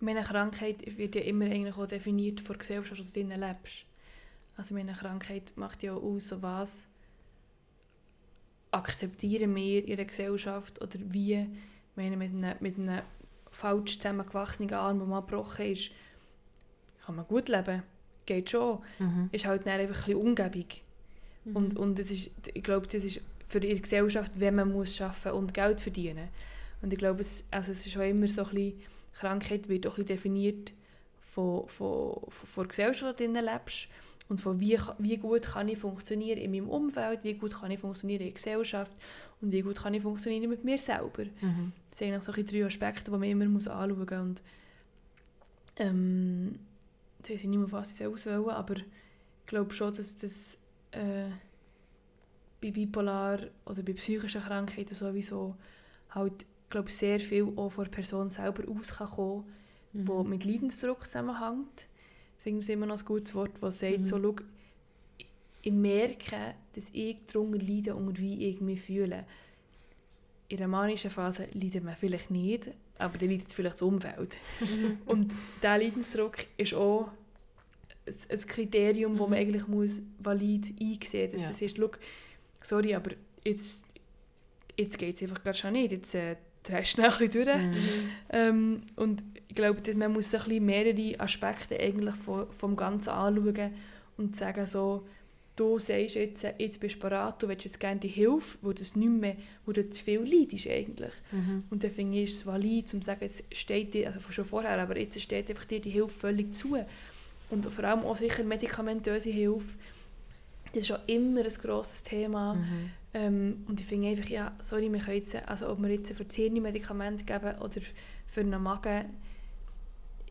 [SPEAKER 1] Meine Krankheit wird ja immer eigentlich auch definiert von der Gesellschaft, wo du lebst. Also meine Krankheit macht ja auch aus, was akzeptieren wir in der Gesellschaft oder wie, meine, mit einem, mit einem falsch zusammengewachsenen Arm, der mal gebrochen ist, kann man gut leben, geht schon.
[SPEAKER 3] Mhm.
[SPEAKER 1] Ist halt dann einfach ein bisschen Umgebung. Und,
[SPEAKER 2] mhm.
[SPEAKER 1] und das ist, ich glaube, das ist für die Gesellschaft, wenn man muss arbeiten und Geld verdienen. Und ich glaube, es, also es ist auch immer so ein bisschen, Krankheit wird auch ein bisschen definiert von, von, von, von der Gesellschaft, in der du lebst. Und von wie, wie gut kann ich funktionieren in meinem Umfeld, wie gut kann ich funktionieren in der Gesellschaft und wie gut kann ich funktionieren mit mir selber.
[SPEAKER 3] Mhm.
[SPEAKER 1] Das sind eigentlich so drei Aspekte, die man immer muss anschauen muss. Und ähm, jetzt weiss ich nicht mehr, was ich auswählen aber ich glaube schon, dass das äh, bei bipolar oder bei psychischen Krankheiten sowieso halt, glaube sehr viel auch von der Person selber aus kann kommen,
[SPEAKER 2] Mhm.
[SPEAKER 1] wo mit Leidensdruck zusammenhängt. Finde es immer noch ein gutes Wort, das sagt,
[SPEAKER 2] Mhm.
[SPEAKER 1] so, schau, ich- merke, dass ich darunter leide und wie ich mich fühle. In der manischen Phase leidet man vielleicht nicht, aber dann leidet vielleicht das Umfeld.
[SPEAKER 2] Mhm.
[SPEAKER 1] Und dieser Leidensdruck ist auch ein, Kriterium, das
[SPEAKER 2] Mhm.
[SPEAKER 1] man eigentlich muss valid einsehen muss.
[SPEAKER 3] Ja.
[SPEAKER 1] Das ist, schau, sorry, aber jetzt, jetzt geht es einfach gar schon nicht. Jetzt äh, drehst schnell ein bisschen durch.
[SPEAKER 3] Mhm.
[SPEAKER 1] Ähm, und ich glaube, man muss ein bisschen mehrere Aspekte eigentlich vom, vom Ganzen anschauen und sagen so, du sagst jetzt, jetzt bist du bereit, du willst jetzt gerne die Hilfe, wo das nicht mehr, wo du zu viel leidest eigentlich.
[SPEAKER 3] Mhm.
[SPEAKER 1] Und dann finde ich es valid, um zu sagen, es steht dir, also schon vorher, aber jetzt steht einfach dir die Hilfe völlig zu. Und vor allem auch sicher medikamentöse Hilfe, das ist auch immer ein grosses Thema.
[SPEAKER 3] Mhm.
[SPEAKER 1] Ähm, und ich finde einfach, ja, sorry, wir können jetzt, also ob wir jetzt für das Hirn Medikamente geben oder für einen Magen,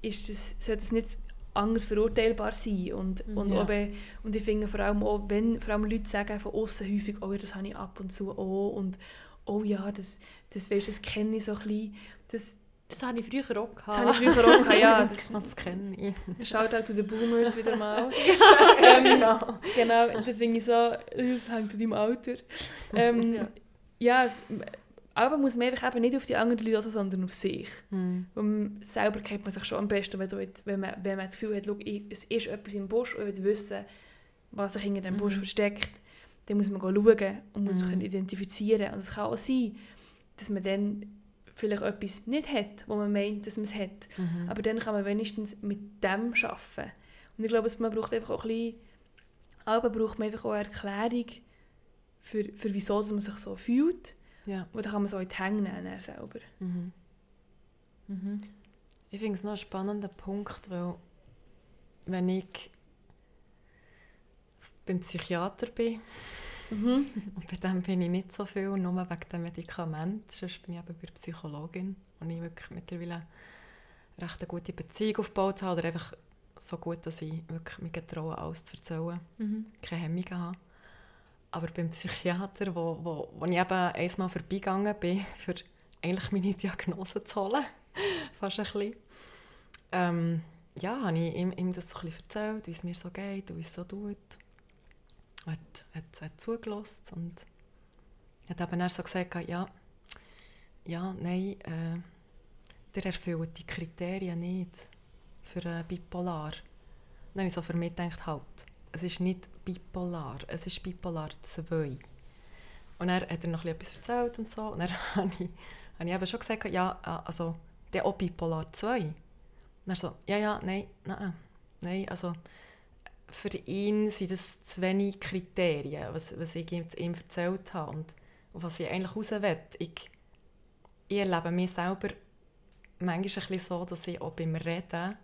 [SPEAKER 1] ist das, sollte es nicht anders verurteilbar sein. Und,
[SPEAKER 2] Mhm.
[SPEAKER 1] und,
[SPEAKER 3] Ja.
[SPEAKER 1] ob, äh, und ich finde vor allem auch, wenn vor allem Leute sagen von außen häufig, oh ja, das habe ich ab und zu auch und oh ja, das, das, weisst, das kenne ich so ein bisschen. Das,
[SPEAKER 2] Das habe ich früher auch gehabt.
[SPEAKER 1] das habe ich früher auch gehabt, ja. (laughs) Das,
[SPEAKER 3] Das kenne ich.
[SPEAKER 1] Shoutout to the Boomers wieder mal. (laughs) (laughs) ähm,
[SPEAKER 3] Genau.
[SPEAKER 1] Genau, da finde ich so, das hängt an deinem Alter. Ähm,
[SPEAKER 2] Ja.
[SPEAKER 1] ja, aber muss man einfach eben nicht auf die anderen Leute hören, sondern auf sich.
[SPEAKER 3] Mhm.
[SPEAKER 1] Und selber kennt man sich schon am besten, wenn, du jetzt, wenn, man, wenn man das Gefühl hat, es ist etwas im Busch und ich will wissen, was sich hinter dem Busch
[SPEAKER 2] Mhm.
[SPEAKER 1] versteckt, dann muss man schauen und muss
[SPEAKER 3] Mhm.
[SPEAKER 1] sich identifizieren. Und es kann auch sein, dass man dann vielleicht etwas nicht hat, wo man meint, dass man es hat.
[SPEAKER 3] Mhm.
[SPEAKER 1] Aber dann kann man wenigstens mit dem arbeiten. Und ich glaube, man braucht einfach auch ein bisschen, aber braucht man einfach auch eine Erklärung für, für wieso dass man sich so fühlt.
[SPEAKER 3] ja.
[SPEAKER 1] Und dann kann man so in die Hänge nehmen selber.
[SPEAKER 3] Mhm.
[SPEAKER 2] Mhm.
[SPEAKER 3] Ich finde es noch einen spannenden Punkt, weil wenn ich beim Psychiater bin, und bei dem bin ich nicht so viel, nur wegen dem Medikament, sonst bin ich eben bei der Psychologin und ich wirklich mittlerweile recht eine gute Beziehung aufgebaut habe oder einfach so gut, dass ich wirklich mich getraue, alles zu erzählen,
[SPEAKER 2] Mhm.
[SPEAKER 3] keine Hemmungen habe. Aber beim Psychiater, wo, wo, wo ich eben einmal vorbeigegangen bin, (laughs) für eigentlich meine Diagnose zu holen, (laughs) fast ein bisschen, ähm, ja, habe ich ihm, ihm das so ein bisschen erzählt, wie es mir so geht und wie es so tut. Er hat, hat, hat zugelassen und hat eben dann so gesagt, ja, ja, nein, äh, der erfüllt die Kriterien nicht für äh, bipolar. Dann habe ich so für mich gedacht, halt, es ist nicht bipolar, es ist bipolar 2. Und dann hat er noch etwas erzählt und so. Und dann (laughs) habe ich, habe ich eben schon gesagt, ja, äh, also, der auch bipolar 2. Und er so, ja, ja, nein, nein, nein, also für ihn sind das zu wenig Kriterien, was, was ich ihm, ihm erzählt habe und was ich eigentlich raus will. Ich, ich erlebe mich selber manchmal ein bisschen so, dass ich auch beim Reden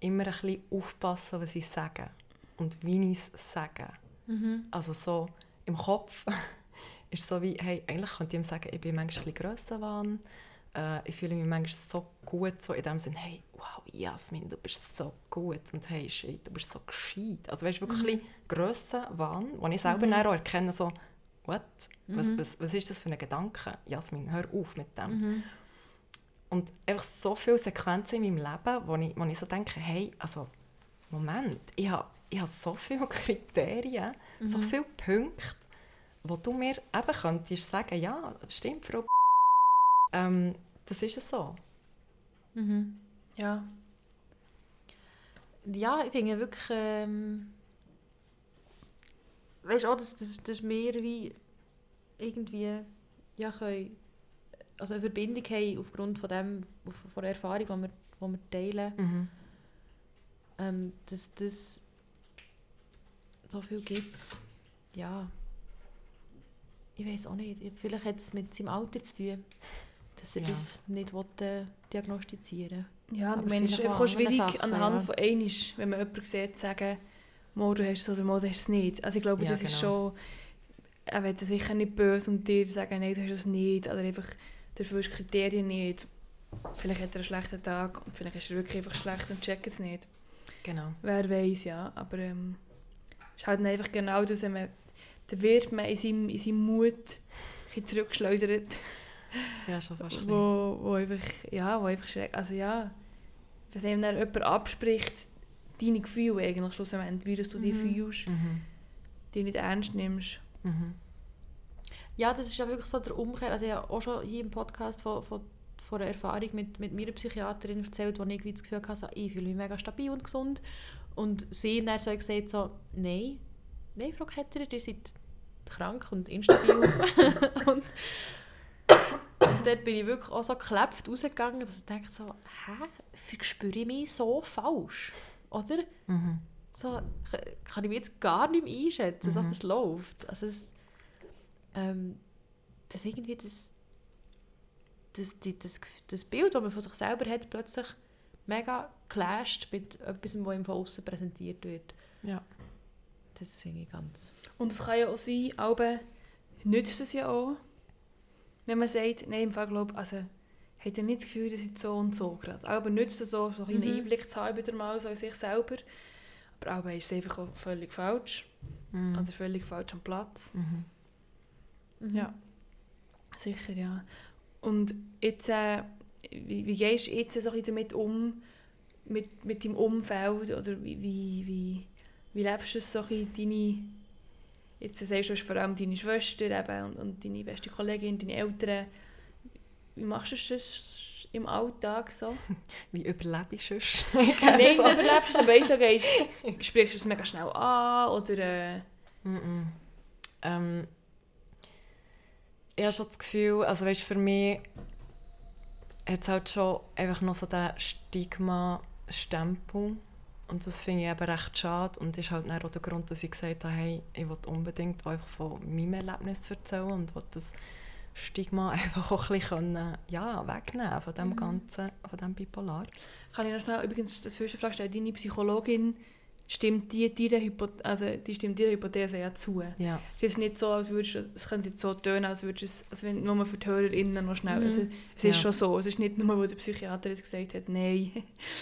[SPEAKER 3] immer ein bisschen aufpasse, was ich sage und wie ich es sage.
[SPEAKER 2] Mhm.
[SPEAKER 3] Also so im Kopf (laughs) ist so wie, hey, eigentlich könnte ich ihm sagen, ich bin manchmal ein bisschen Grössenwahn. Äh, ich fühle mich manchmal so gut, so in dem Sinne, hey, wow, Jasmin, du bist so gut und hey, shit, du bist so gescheit. Also weißt du, wirklich
[SPEAKER 2] Mhm.
[SPEAKER 3] Grössenwahn, wo ich selber
[SPEAKER 2] Mhm.
[SPEAKER 3] auch erkenne, so, what? Was,
[SPEAKER 2] Mhm.
[SPEAKER 3] was, was ist das für ein Gedanke? Jasmin, hör auf mit dem.
[SPEAKER 2] Mhm.
[SPEAKER 3] Und einfach so viele Sequenzen in meinem Leben, wo ich, wo ich so denke, hey, also, Moment, ich habe, ich habe so viele (laughs) Kriterien, so viele Punkte, wo du mir eben könntest sagen, ja, stimmt, Frau ähm, das ist es so.
[SPEAKER 2] Mhm. Ja. Ja, ich finde wirklich, ähm, weißt du auch, dass, dass, dass wir wie irgendwie ja, können, also eine Verbindung haben aufgrund von dem, von der Erfahrung, die wir, die wir teilen,
[SPEAKER 3] Mhm.
[SPEAKER 2] ähm, dass das so viel gibt. Ja. Ich weiß auch nicht. Vielleicht hat es mit seinem Alter zu tun, dass er
[SPEAKER 3] Ja.
[SPEAKER 2] das nicht will, äh, diagnostizieren
[SPEAKER 1] Ja, und
[SPEAKER 2] Aber
[SPEAKER 1] es ist einfach
[SPEAKER 2] auch
[SPEAKER 1] schwierig
[SPEAKER 2] Sachen,
[SPEAKER 1] anhand
[SPEAKER 2] ja.
[SPEAKER 1] von einisch, wenn man jemanden sieht, zu sagen, «Mo, du hast es oder «Mo, du hast es nicht». Also ich glaube,
[SPEAKER 3] Ja,
[SPEAKER 1] das ist
[SPEAKER 3] genau.
[SPEAKER 1] schon... Er wird sicher nicht böse und dir sagen, «Nein, du hast es nicht» oder einfach «Dafür ist Kriterien nicht». Vielleicht hat er einen schlechten Tag und vielleicht ist er wirklich einfach schlecht und checkt es nicht.
[SPEAKER 3] Genau.
[SPEAKER 1] Wer weiß, ja. Aber ähm, es ist halt einfach genau das, wenn man, dann wird man in seinem, in seinem Mut zurückgeschleudert,
[SPEAKER 3] Ja, schon fast ein
[SPEAKER 1] wo, wo einfach, ja, wo einfach schreck, also ja, wenn einem dann jemand abspricht, deine Gefühle eigentlich schlussendlich, wie du dich
[SPEAKER 2] Mhm.
[SPEAKER 1] fühlst,
[SPEAKER 3] Mhm.
[SPEAKER 1] die nicht ernst nimmst.
[SPEAKER 3] Mhm.
[SPEAKER 2] Ja, das ist ja wirklich so der Umkehr. Also ich habe auch schon hier im Podcast von, von, von einer Erfahrung mit, mit meiner Psychiaterin erzählt, wo ich das Gefühl hatte, so, ich fühle mich mega stabil und gesund. Und sie dann so gesagt so, nein, nein, Frau Ketterer, ihr seid krank und instabil. (laughs) (laughs) und, und dort bin ich wirklich auch so geklebt rausgegangen, dass ich dachte so, hä, spüre ich mich so falsch? Oder?
[SPEAKER 3] Mhm.
[SPEAKER 2] so, kann ich mich jetzt gar nicht mehr einschätzen, so
[SPEAKER 3] Mhm.
[SPEAKER 2] was läuft. Also es, ähm, das irgendwie das, das, die, das, das Bild, das man von sich selber hat, plötzlich mega clasht mit etwas, was ihm von außen präsentiert wird.
[SPEAKER 3] Ja.
[SPEAKER 2] Das finde ich ganz...
[SPEAKER 1] Und es kann ja auch sein, aber nützt es ja auch, wenn man sagt, nein, im Fall glaube also hat er nicht das Gefühl, dass ich so und so gerade. Aber nützt es so bisschen einen
[SPEAKER 2] Mhm.
[SPEAKER 1] Einblick zu haben wieder mal so in sich selber. Aber auch ist es einfach auch völlig falsch.
[SPEAKER 3] Mhm.
[SPEAKER 1] Oder völlig falsch am Platz.
[SPEAKER 3] Mhm.
[SPEAKER 2] Mhm.
[SPEAKER 1] Ja, sicher, ja. Und jetzt, äh, wie, wie gehst du jetzt so ein bisschen damit um, mit, mit deinem Umfeld? Oder wie, wie, wie, wie lebst du so ein bisschen, deine... Jetzt sagst du, hast vor allem deine Schwester eben und, und deine beste Kollegin, deine Eltern. Wie machst du das im Alltag so? (laughs)
[SPEAKER 3] Wie überlebe ich sonst? (laughs)
[SPEAKER 1] Nein,
[SPEAKER 3] Also-
[SPEAKER 1] überlebst du es, aber weißt du, so gehst, sprichst du es mega schnell an oder... Äh,
[SPEAKER 3] Mhm. Ähm, ich habe schon das Gefühl, also weißt, für mich hat es halt schon einfach noch so den Stigma-Stempel. Und das finde ich eben recht schade. Und das ist halt auch der Grund, dass ich gesagt habe, hey, ich will unbedingt einfach von meinem Erlebnis erzählen und will das Stigma (laughs) einfach auch ein bisschen können, ja, wegnehmen von dem
[SPEAKER 1] Mhm.
[SPEAKER 3] Ganzen, von dem Bipolar.
[SPEAKER 1] Kann ich noch schnell übrigens das höchste Frage stellen? Deine Psychologin, stimmt die, deiner Hypo also, die stimmt deiner Hypothese ja zu?
[SPEAKER 3] Ja.
[SPEAKER 1] Es ist nicht so, als würdest du, es könnte jetzt so tönen, als würdest es, also wenn, nur für die HörerInnen noch schnell,
[SPEAKER 2] Mhm.
[SPEAKER 1] also, es ist
[SPEAKER 3] Ja.
[SPEAKER 1] schon so, es ist nicht nur, wo der Psychiater jetzt gesagt hat, nein,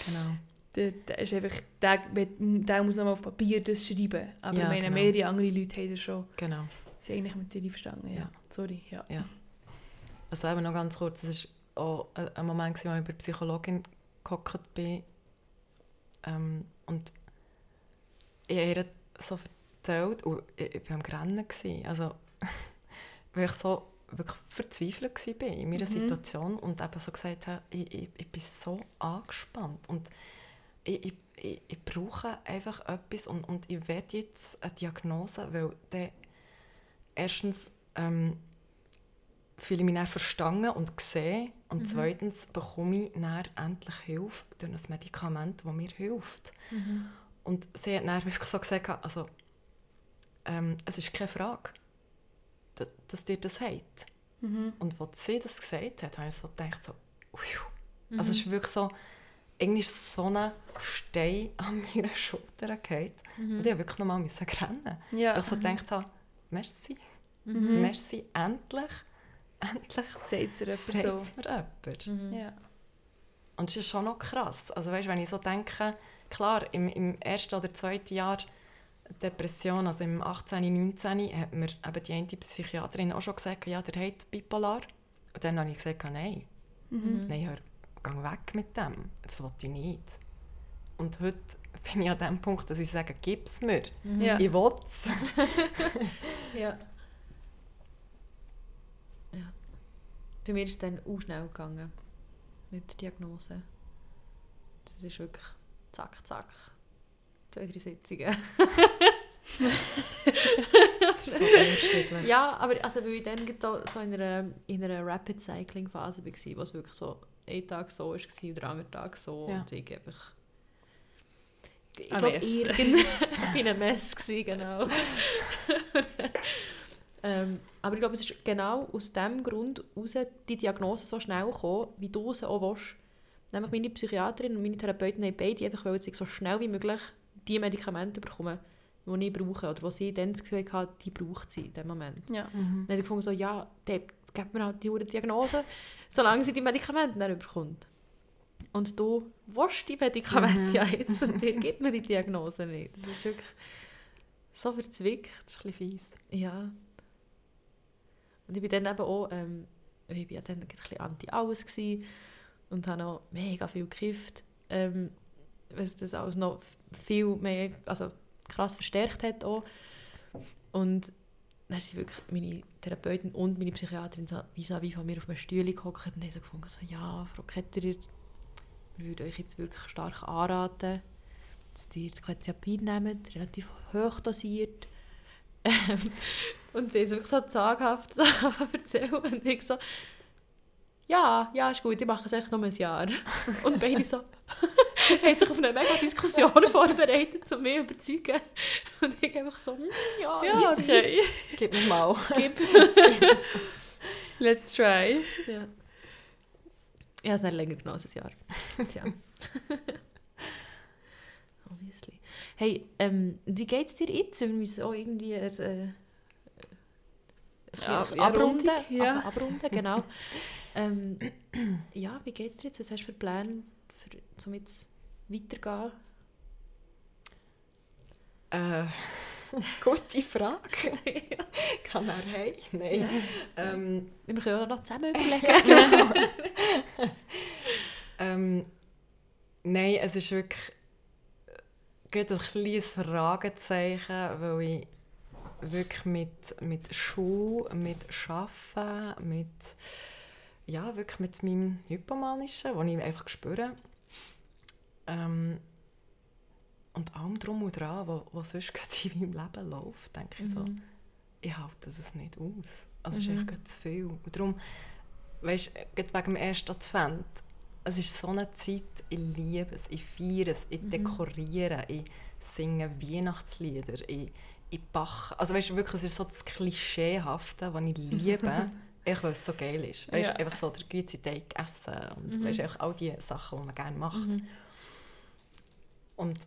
[SPEAKER 3] Genau.
[SPEAKER 1] Der, der ist einfach, der, der muss nochmal auf Papier das schreiben, aber
[SPEAKER 3] Ja,
[SPEAKER 1] ich meine,
[SPEAKER 3] genau.
[SPEAKER 1] mehrere andere Leute haben das schon,
[SPEAKER 3] genau.
[SPEAKER 1] sind eigentlich mit dir einverstanden, ja.
[SPEAKER 3] Ja.
[SPEAKER 1] Sorry, ja.
[SPEAKER 3] Also eben noch ganz kurz, es war auch ein Moment, wo ich bei der Psychologin gehockt bin. Ähm, und ich habe ihr so erzählt, und ich, ich war am Rennen. Gewesen, also, (laughs) weil ich so wirklich verzweifelt war in meiner
[SPEAKER 1] Mhm.
[SPEAKER 3] Situation und eben so gesagt habe, ich, ich, ich bin so angespannt und ich, ich, ich, ich brauche einfach etwas und, und ich will jetzt eine Diagnose, weil dann erstens ähm, fühle ich mich dann verstanden und gesehen und
[SPEAKER 2] Mhm.
[SPEAKER 3] zweitens bekomme ich dann endlich Hilfe durch ein Medikament, das mir hilft.
[SPEAKER 2] Mhm.
[SPEAKER 3] Und sie hat dann wirklich so gesagt, also, ähm, es ist keine Frage, dass, dass dir das hat.
[SPEAKER 1] Mhm.
[SPEAKER 3] Und als sie das gesagt hat, habe ich so gedacht, so, ui.
[SPEAKER 2] Mhm.
[SPEAKER 3] Also es ist wirklich so, irgendwie ist so ein Stein an (laughs) meiner Schulter gefallen.
[SPEAKER 2] Mhm.
[SPEAKER 3] Und ich musste wirklich nochmal müssen rennen.
[SPEAKER 1] Ja,
[SPEAKER 3] Weil ich so gedacht habe, merci,
[SPEAKER 1] Mhm.
[SPEAKER 3] merci, endlich, endlich
[SPEAKER 1] sagt es
[SPEAKER 3] mir jemand.
[SPEAKER 2] Mhm.
[SPEAKER 1] so. Ja.
[SPEAKER 3] Und es ist schon noch krass. Also weißt, wenn ich so denke, klar, im, im ersten oder zweiten Jahr Depression, also im 18., 19., hat mir eben die eine Psychiaterin auch schon gesagt, ja, der hat bipolar. Und dann habe ich gesagt, nein,
[SPEAKER 1] Mhm.
[SPEAKER 3] nein, hör, geh weg mit dem. Das will ich nicht. Und heute bin ich an dem Punkt, dass ich sage, gib es mir.
[SPEAKER 2] Mhm.
[SPEAKER 1] Ja.
[SPEAKER 3] Ich will es. (laughs)
[SPEAKER 2] Ja. ja. Bei mir ist es dann auch schnell gegangen mit der Diagnose. Das ist wirklich zack, zack. Zwei, drei Sitzungen. (laughs)
[SPEAKER 3] Das ist so unterschiedlich.
[SPEAKER 2] ja, aber also, weil ich dann so in einer, in einer Rapid Cycling Phase war, wo es wirklich so ein Tag so war und der andere Tag so.
[SPEAKER 3] Ja.
[SPEAKER 2] Und ich einfach... Ich glaube,
[SPEAKER 1] Mess.
[SPEAKER 2] irgend- ich bin (laughs) ein Mess, gewesen, genau. (laughs) ähm, aber ich glaube, es ist genau aus dem Grund heraus die Diagnose so schnell gekommen, wie du sie auch willst. Nämlich meine Psychiaterin und meine Therapeutin haben beide einfach wollen, dass ich so schnell wie möglich die Medikamente bekomme, die ich brauche. Oder die sie dann das Gefühl hatte, die braucht sie in dem Moment.
[SPEAKER 1] Ja.
[SPEAKER 3] Mhm.
[SPEAKER 2] Dann habe ich gefunden, so, ja, der gibt mir halt die hure Diagnose, solange sie die Medikamente dann bekommt. Und du willst die Medikamente
[SPEAKER 3] Mhm.
[SPEAKER 2] ja (laughs) jetzt und dir gibt mir die Diagnose nicht. Das ist wirklich so verzwickt.
[SPEAKER 3] Das ist ein bisschen fies.
[SPEAKER 2] Ja. Und ich bin dann eben auch, ähm, ich bin ja dann ein bisschen anti-alles und habe noch mega viel gekifft, ähm, was das alles noch viel mehr, also krass verstärkt hat auch. Und dann sind wirklich meine Therapeutin und meine Psychiaterin so vis-à-vis von mir auf einem Stühle gehockt und haben so gefunden, so, ja, Frau Ketterer, wir würden euch jetzt wirklich stark anraten, dass ihr das Quetiapin nehmt, relativ hoch dosiert. Ähm, und sie ist wirklich so zaghaft (laughs) so erzählen und ich so, ja, ja, ist gut, ich mache es echt noch ein Jahr. Und beide so, (laughs) (laughs) haben sich auf eine mega Diskussion (laughs) vorbereitet, um mich zu überzeugen. Und ich einfach so, hm, ja,
[SPEAKER 1] Ja, okay.
[SPEAKER 3] Gib mir mal. (laughs)
[SPEAKER 2] Gib.
[SPEAKER 1] Let's try.
[SPEAKER 2] ja. Ich habe es nicht länger genommen als ein Jahr. Tja. Obviously. Hey, ähm, wie geht es dir jetzt? Wir müssen auch irgendwie äh, ein
[SPEAKER 1] Ja,
[SPEAKER 2] abrunden.
[SPEAKER 1] ja.
[SPEAKER 2] Abrunden, genau. ähm, (clears throat) ja, wie geht es dir jetzt? Was hast du für Pläne, für, um jetzt weiterzugehen?
[SPEAKER 3] Äh, (laughs) gute Frage. (laughs) Kann er heim? Nein. Ähm,
[SPEAKER 2] Wir können auch noch zusammen überlegen. (laughs)
[SPEAKER 3] ähm, nein, es ist wirklich äh, gerade ein kleines Fragezeichen, weil ich wirklich mit, mit Schule, mit Arbeiten, mit, ja, wirklich mit meinem Hypomanischen, das ich einfach spüre, ähm, und allem drum und dran, was, was sonst (laughs) gerade in meinem Leben läuft, denke ich so,
[SPEAKER 2] Mhm.
[SPEAKER 3] ich halte das nicht aus. Also es ist
[SPEAKER 2] Mhm.
[SPEAKER 3] echt gerade zu viel. Und darum, weißt du, wegen dem ersten Advent, es ist so eine Zeit, ich liebe es, ich feiere es, ich
[SPEAKER 2] Mhm.
[SPEAKER 3] dekoriere, ich singe Weihnachtslieder, ich, ich backe. Also weißt du, wirklich, es ist so das Klischeehafte, das ich liebe, (laughs) echt, weil es so geil ist. Weißt du,
[SPEAKER 1] Ja.
[SPEAKER 3] einfach so der Güteteig essen und
[SPEAKER 2] Mhm.
[SPEAKER 3] weißt all die Sachen, die man gerne macht.
[SPEAKER 2] Mhm.
[SPEAKER 3] Und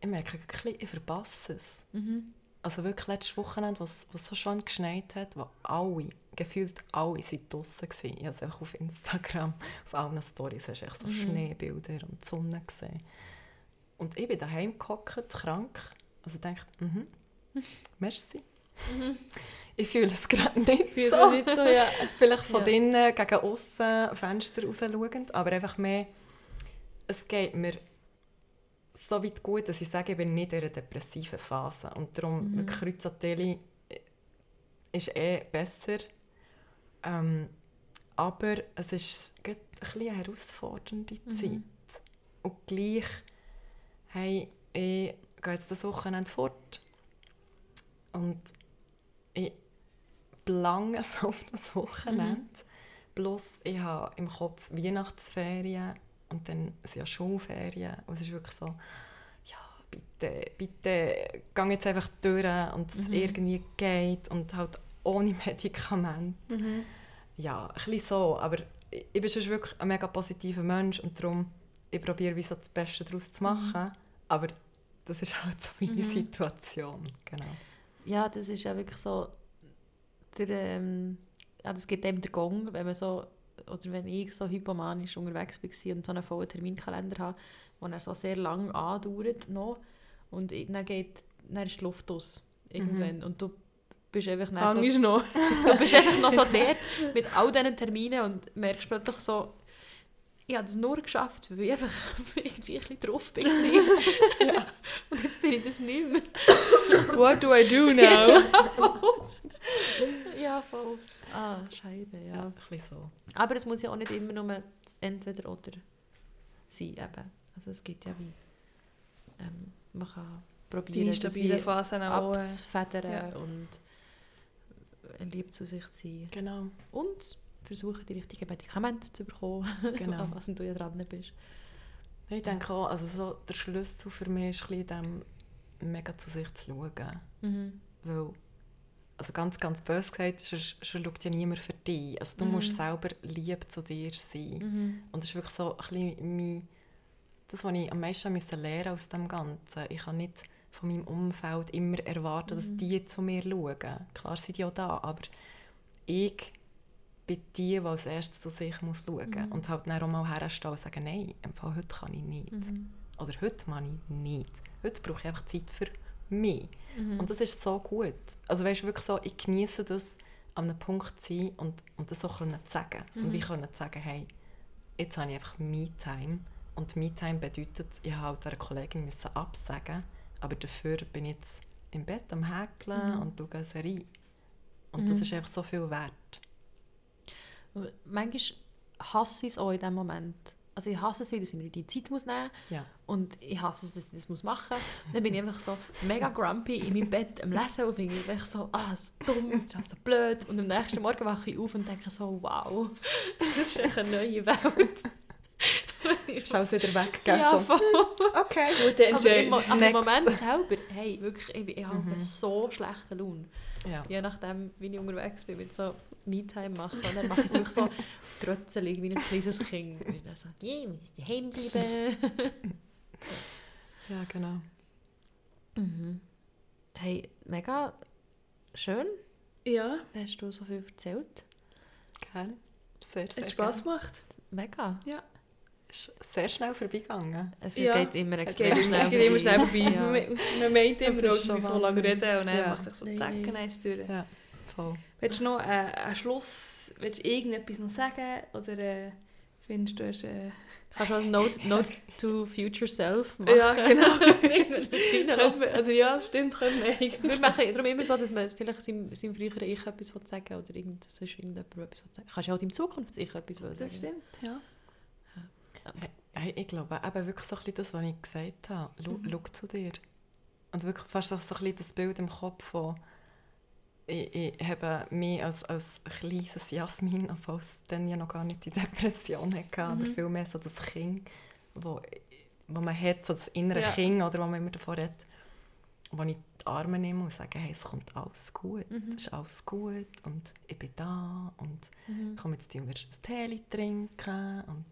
[SPEAKER 3] ich merke wirklich, ich verpasse es.
[SPEAKER 2] Mhm.
[SPEAKER 3] Also wirklich letztes Wochenende, was, was so schön geschneit hat, wo alle, gefühlt alle sind draussen waren. Ich habe es einfach auf Instagram, auf allen Stories, hast du so
[SPEAKER 2] Mhm.
[SPEAKER 3] Schneebilder und die Sonne gesehen. Und ich bin daheim gehockt, krank. Also ich dachte, mhm, (laughs) merci.
[SPEAKER 2] Mhm. (laughs)
[SPEAKER 3] Ich fühle es gerade nicht so.
[SPEAKER 1] nicht so, ja. (laughs)
[SPEAKER 3] Vielleicht von
[SPEAKER 2] Ja.
[SPEAKER 3] drinnen gegen außen Fenster raus schauend, aber einfach mehr, es geht mir so weit gut, dass ich sage, ich bin nicht in einer depressiven Phase. Und darum,
[SPEAKER 2] Mhm.
[SPEAKER 3] mhm. Kreuzateli ist eh besser. Ähm, aber es ist ein eine herausfordernde
[SPEAKER 2] Mhm.
[SPEAKER 3] Zeit. Und gleich, hey, ich gehe jetzt das Wochenende fort. Und ich belange (laughs) so auf das Wochenende. Bloß ich habe im Kopf Weihnachtsferien und dann sind ja Schulferien. Und es ist wirklich so, ja, bitte, bitte, geh jetzt einfach durch und es
[SPEAKER 2] Mhm.
[SPEAKER 3] irgendwie geht und halt ohne (laughs) Medikamente.
[SPEAKER 1] Mhm.
[SPEAKER 3] Ja, ein bisschen so, aber ich ich bin sonst wirklich ein mega positiver Mensch und darum, ich probiere wie so das Beste daraus zu machen, aber das ist halt so meine
[SPEAKER 2] Mhm.
[SPEAKER 3] Situation, genau.
[SPEAKER 2] Ja, das ist ja wirklich so, der, ähm, ja, das gibt einem der Gong, wenn man so, oder wenn ich so hypomanisch unterwegs war und so einen vollen Terminkalender habe, der dann so sehr lang andauert noch, und dann, geht, dann ist die Luft aus, irgendwann, und du bist einfach dann so,
[SPEAKER 1] noch. (laughs)
[SPEAKER 2] du bist einfach noch so dort mit all diesen Terminen und merkst plötzlich so, ich habe das nur geschafft, weil ich einfach (laughs) irgendwie ein bisschen drauf bin. (laughs) Und jetzt bin ich das nicht mehr.
[SPEAKER 1] What do I do now?
[SPEAKER 2] Ja, voll. Ah, Scheibe,
[SPEAKER 3] Ja,
[SPEAKER 2] ja.
[SPEAKER 3] ein bisschen so.
[SPEAKER 2] Aber es muss ja auch nicht immer nur das entweder oder sein. Eben. Also es gibt ja wie... Ähm, man kann
[SPEAKER 1] Die
[SPEAKER 2] probieren, das wie
[SPEAKER 1] instabile Phasen auch. äh,
[SPEAKER 2] abzufedern
[SPEAKER 1] ja.
[SPEAKER 2] und lieb zu sich zu sein.
[SPEAKER 3] Genau.
[SPEAKER 2] Und versuchen, die richtigen Medikamente zu bekommen, (laughs)
[SPEAKER 3] Genau.
[SPEAKER 2] an was du ja dran bist.
[SPEAKER 3] Ich denke auch, also so, der Schlüssel für mich ist ein bisschen dem, mega zu sich zu schauen.
[SPEAKER 2] Mhm.
[SPEAKER 3] Weil, also ganz, ganz böse gesagt, sonst, sonst schaut ja niemand für dich. Also du
[SPEAKER 2] Mhm.
[SPEAKER 3] musst selber lieb zu dir sein.
[SPEAKER 2] Mhm.
[SPEAKER 3] Und das ist wirklich so ein bisschen mein, das, was ich am meisten musste lernen aus dem Ganzen. Ich kann nicht von meinem Umfeld immer erwarten, dass
[SPEAKER 2] Mhm.
[SPEAKER 3] die zu mir schauen. Klar sind die auch da, aber ich bin die, die als erstes zu sich muss schauen muss.
[SPEAKER 2] Mhm.
[SPEAKER 3] Und halt dann auch mal herstehen und sagen, nein, im Fall heute kann ich nicht.
[SPEAKER 2] Mhm.
[SPEAKER 3] Oder heute kann ich nicht. Heute brauche ich einfach Zeit für mich.
[SPEAKER 2] Mhm.
[SPEAKER 3] Und das ist so gut. Also weißt wirklich so, ich genieße das, an einem Punkt zu sein und, und das so können zu sagen. Und
[SPEAKER 2] Mhm.
[SPEAKER 3] wie können sagen, hey, jetzt habe ich einfach Me-Time. Und Me-Time bedeutet, ich habe halt einer Kollegin müssen absagen, aber dafür bin ich jetzt im Bett am Häkeln
[SPEAKER 2] Mhm.
[SPEAKER 3] und schaue eine Serie. Und das
[SPEAKER 2] Mhm.
[SPEAKER 3] ist einfach so viel wert.
[SPEAKER 2] Und Manchmal hasse ich es auch in dem Moment. Also ich hasse es, weil ich mir die Zeit muss nehmen
[SPEAKER 3] Ja.
[SPEAKER 2] und ich hasse es, dass ich das muss machen muss. Dann bin ich einfach so mega grumpy in meinem Bett am Lesen und finde einfach so, ah, das ist dumm, das ist so blöd. Und am nächsten Morgen wache ich auf und denke so, wow, (laughs) das ist echt eine neue Welt. (laughs)
[SPEAKER 3] Schau es wieder weg, gell?
[SPEAKER 2] ja,
[SPEAKER 3] so.
[SPEAKER 2] voll.
[SPEAKER 3] Okay.
[SPEAKER 1] Gute
[SPEAKER 2] Aber im, Mo-
[SPEAKER 1] Entscheidung.
[SPEAKER 2] aber im. Moment selber, hey, wirklich, ich, ich habe
[SPEAKER 3] Mhm.
[SPEAKER 2] so schlechte Laune.
[SPEAKER 3] Ja.
[SPEAKER 2] Je nachdem, wie ich unterwegs bin, mit so Me-Time machen. Und dann mache ich es wirklich so (laughs) trötzelig, wie ein kleines Kind. Und dann so, yeah, wir müssen daheim bleiben.
[SPEAKER 3] ja, genau.
[SPEAKER 2] mhm. Hey, mega schön,
[SPEAKER 1] Ja,
[SPEAKER 2] hast du so viel erzählt.
[SPEAKER 3] Gerne. Sehr, sehr
[SPEAKER 1] hat Spass gemacht.
[SPEAKER 2] Mega.
[SPEAKER 3] Ist sehr schnell vorbeigegangen.
[SPEAKER 2] Es
[SPEAKER 1] Ja.
[SPEAKER 2] geht immer
[SPEAKER 1] Es
[SPEAKER 2] extrem
[SPEAKER 1] geht,
[SPEAKER 2] schnell.
[SPEAKER 1] es geht immer schnell vorbei.
[SPEAKER 2] Ja.
[SPEAKER 1] Man, man meint
[SPEAKER 3] Das
[SPEAKER 1] immer,
[SPEAKER 3] ist
[SPEAKER 1] wir müssen so lange reden und dann
[SPEAKER 3] Ja.
[SPEAKER 1] macht sich so
[SPEAKER 3] Nein,
[SPEAKER 1] Decken
[SPEAKER 3] nein.
[SPEAKER 1] eins durch.
[SPEAKER 3] Ja, voll.
[SPEAKER 1] Willst du noch äh, einen Schluss, willst du irgendetwas noch sagen? Oder äh, findest du, hast, äh,
[SPEAKER 2] Kannst du eine Note, Note to Future Self machen?
[SPEAKER 1] Ja, genau. Oder ja, stimmt, können wir eigentlich.
[SPEAKER 2] Wir machen darum immer so, dass man vielleicht seinem, seinem früheren Ich etwas will sagen oder irgend, sonst irgendjemand etwas will sagen Kannst du auch deinem Zukunfts-Ich etwas will sagen
[SPEAKER 1] Das stimmt, ja.
[SPEAKER 3] Ich glaube, eben wirklich so ein bisschen das, was ich gesagt habe. Schau,
[SPEAKER 2] Mhm.
[SPEAKER 3] schau zu dir. Und wirklich fast so ein bisschen das Bild im Kopf von ich, ich habe mich als, als kleines Jasmin, obwohl es dann ja noch gar nicht die Depression hatte, aber
[SPEAKER 2] Mhm.
[SPEAKER 3] vielmehr so das Kind, wo, wo man hat, so das innere
[SPEAKER 1] Ja.
[SPEAKER 3] Kind, oder wo man immer davon redet, wo ich die Arme nehme und sage, hey, es kommt alles gut,
[SPEAKER 2] Mhm.
[SPEAKER 3] es ist alles gut und ich bin da und
[SPEAKER 2] Mhm.
[SPEAKER 3] komm, jetzt tun wir ein Tee trinken und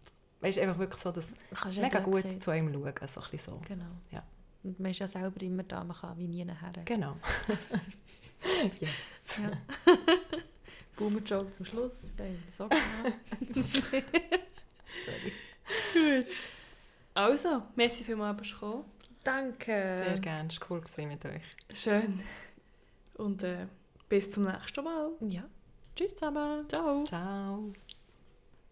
[SPEAKER 3] weißt, einfach wirklich so das
[SPEAKER 2] Kannst du
[SPEAKER 3] mega gut
[SPEAKER 2] gesagt.
[SPEAKER 3] zu einem schauen, so ein so.
[SPEAKER 2] Genau.
[SPEAKER 3] Ja.
[SPEAKER 2] Und man ist ja selber immer da, man kann wie nie nachher.
[SPEAKER 3] Genau. (laughs) yes.
[SPEAKER 2] Ja. (laughs) Boomer-Joke zum Schluss. Den so (laughs) Sorry.
[SPEAKER 1] Gut. Also, merci vielmals, dass du gekommen
[SPEAKER 2] Danke.
[SPEAKER 3] Sehr gerne, es war cool mit euch.
[SPEAKER 1] Schön. Und äh, bis zum nächsten Mal.
[SPEAKER 2] Ja. Tschüss zusammen. Ciao.
[SPEAKER 3] Ciao.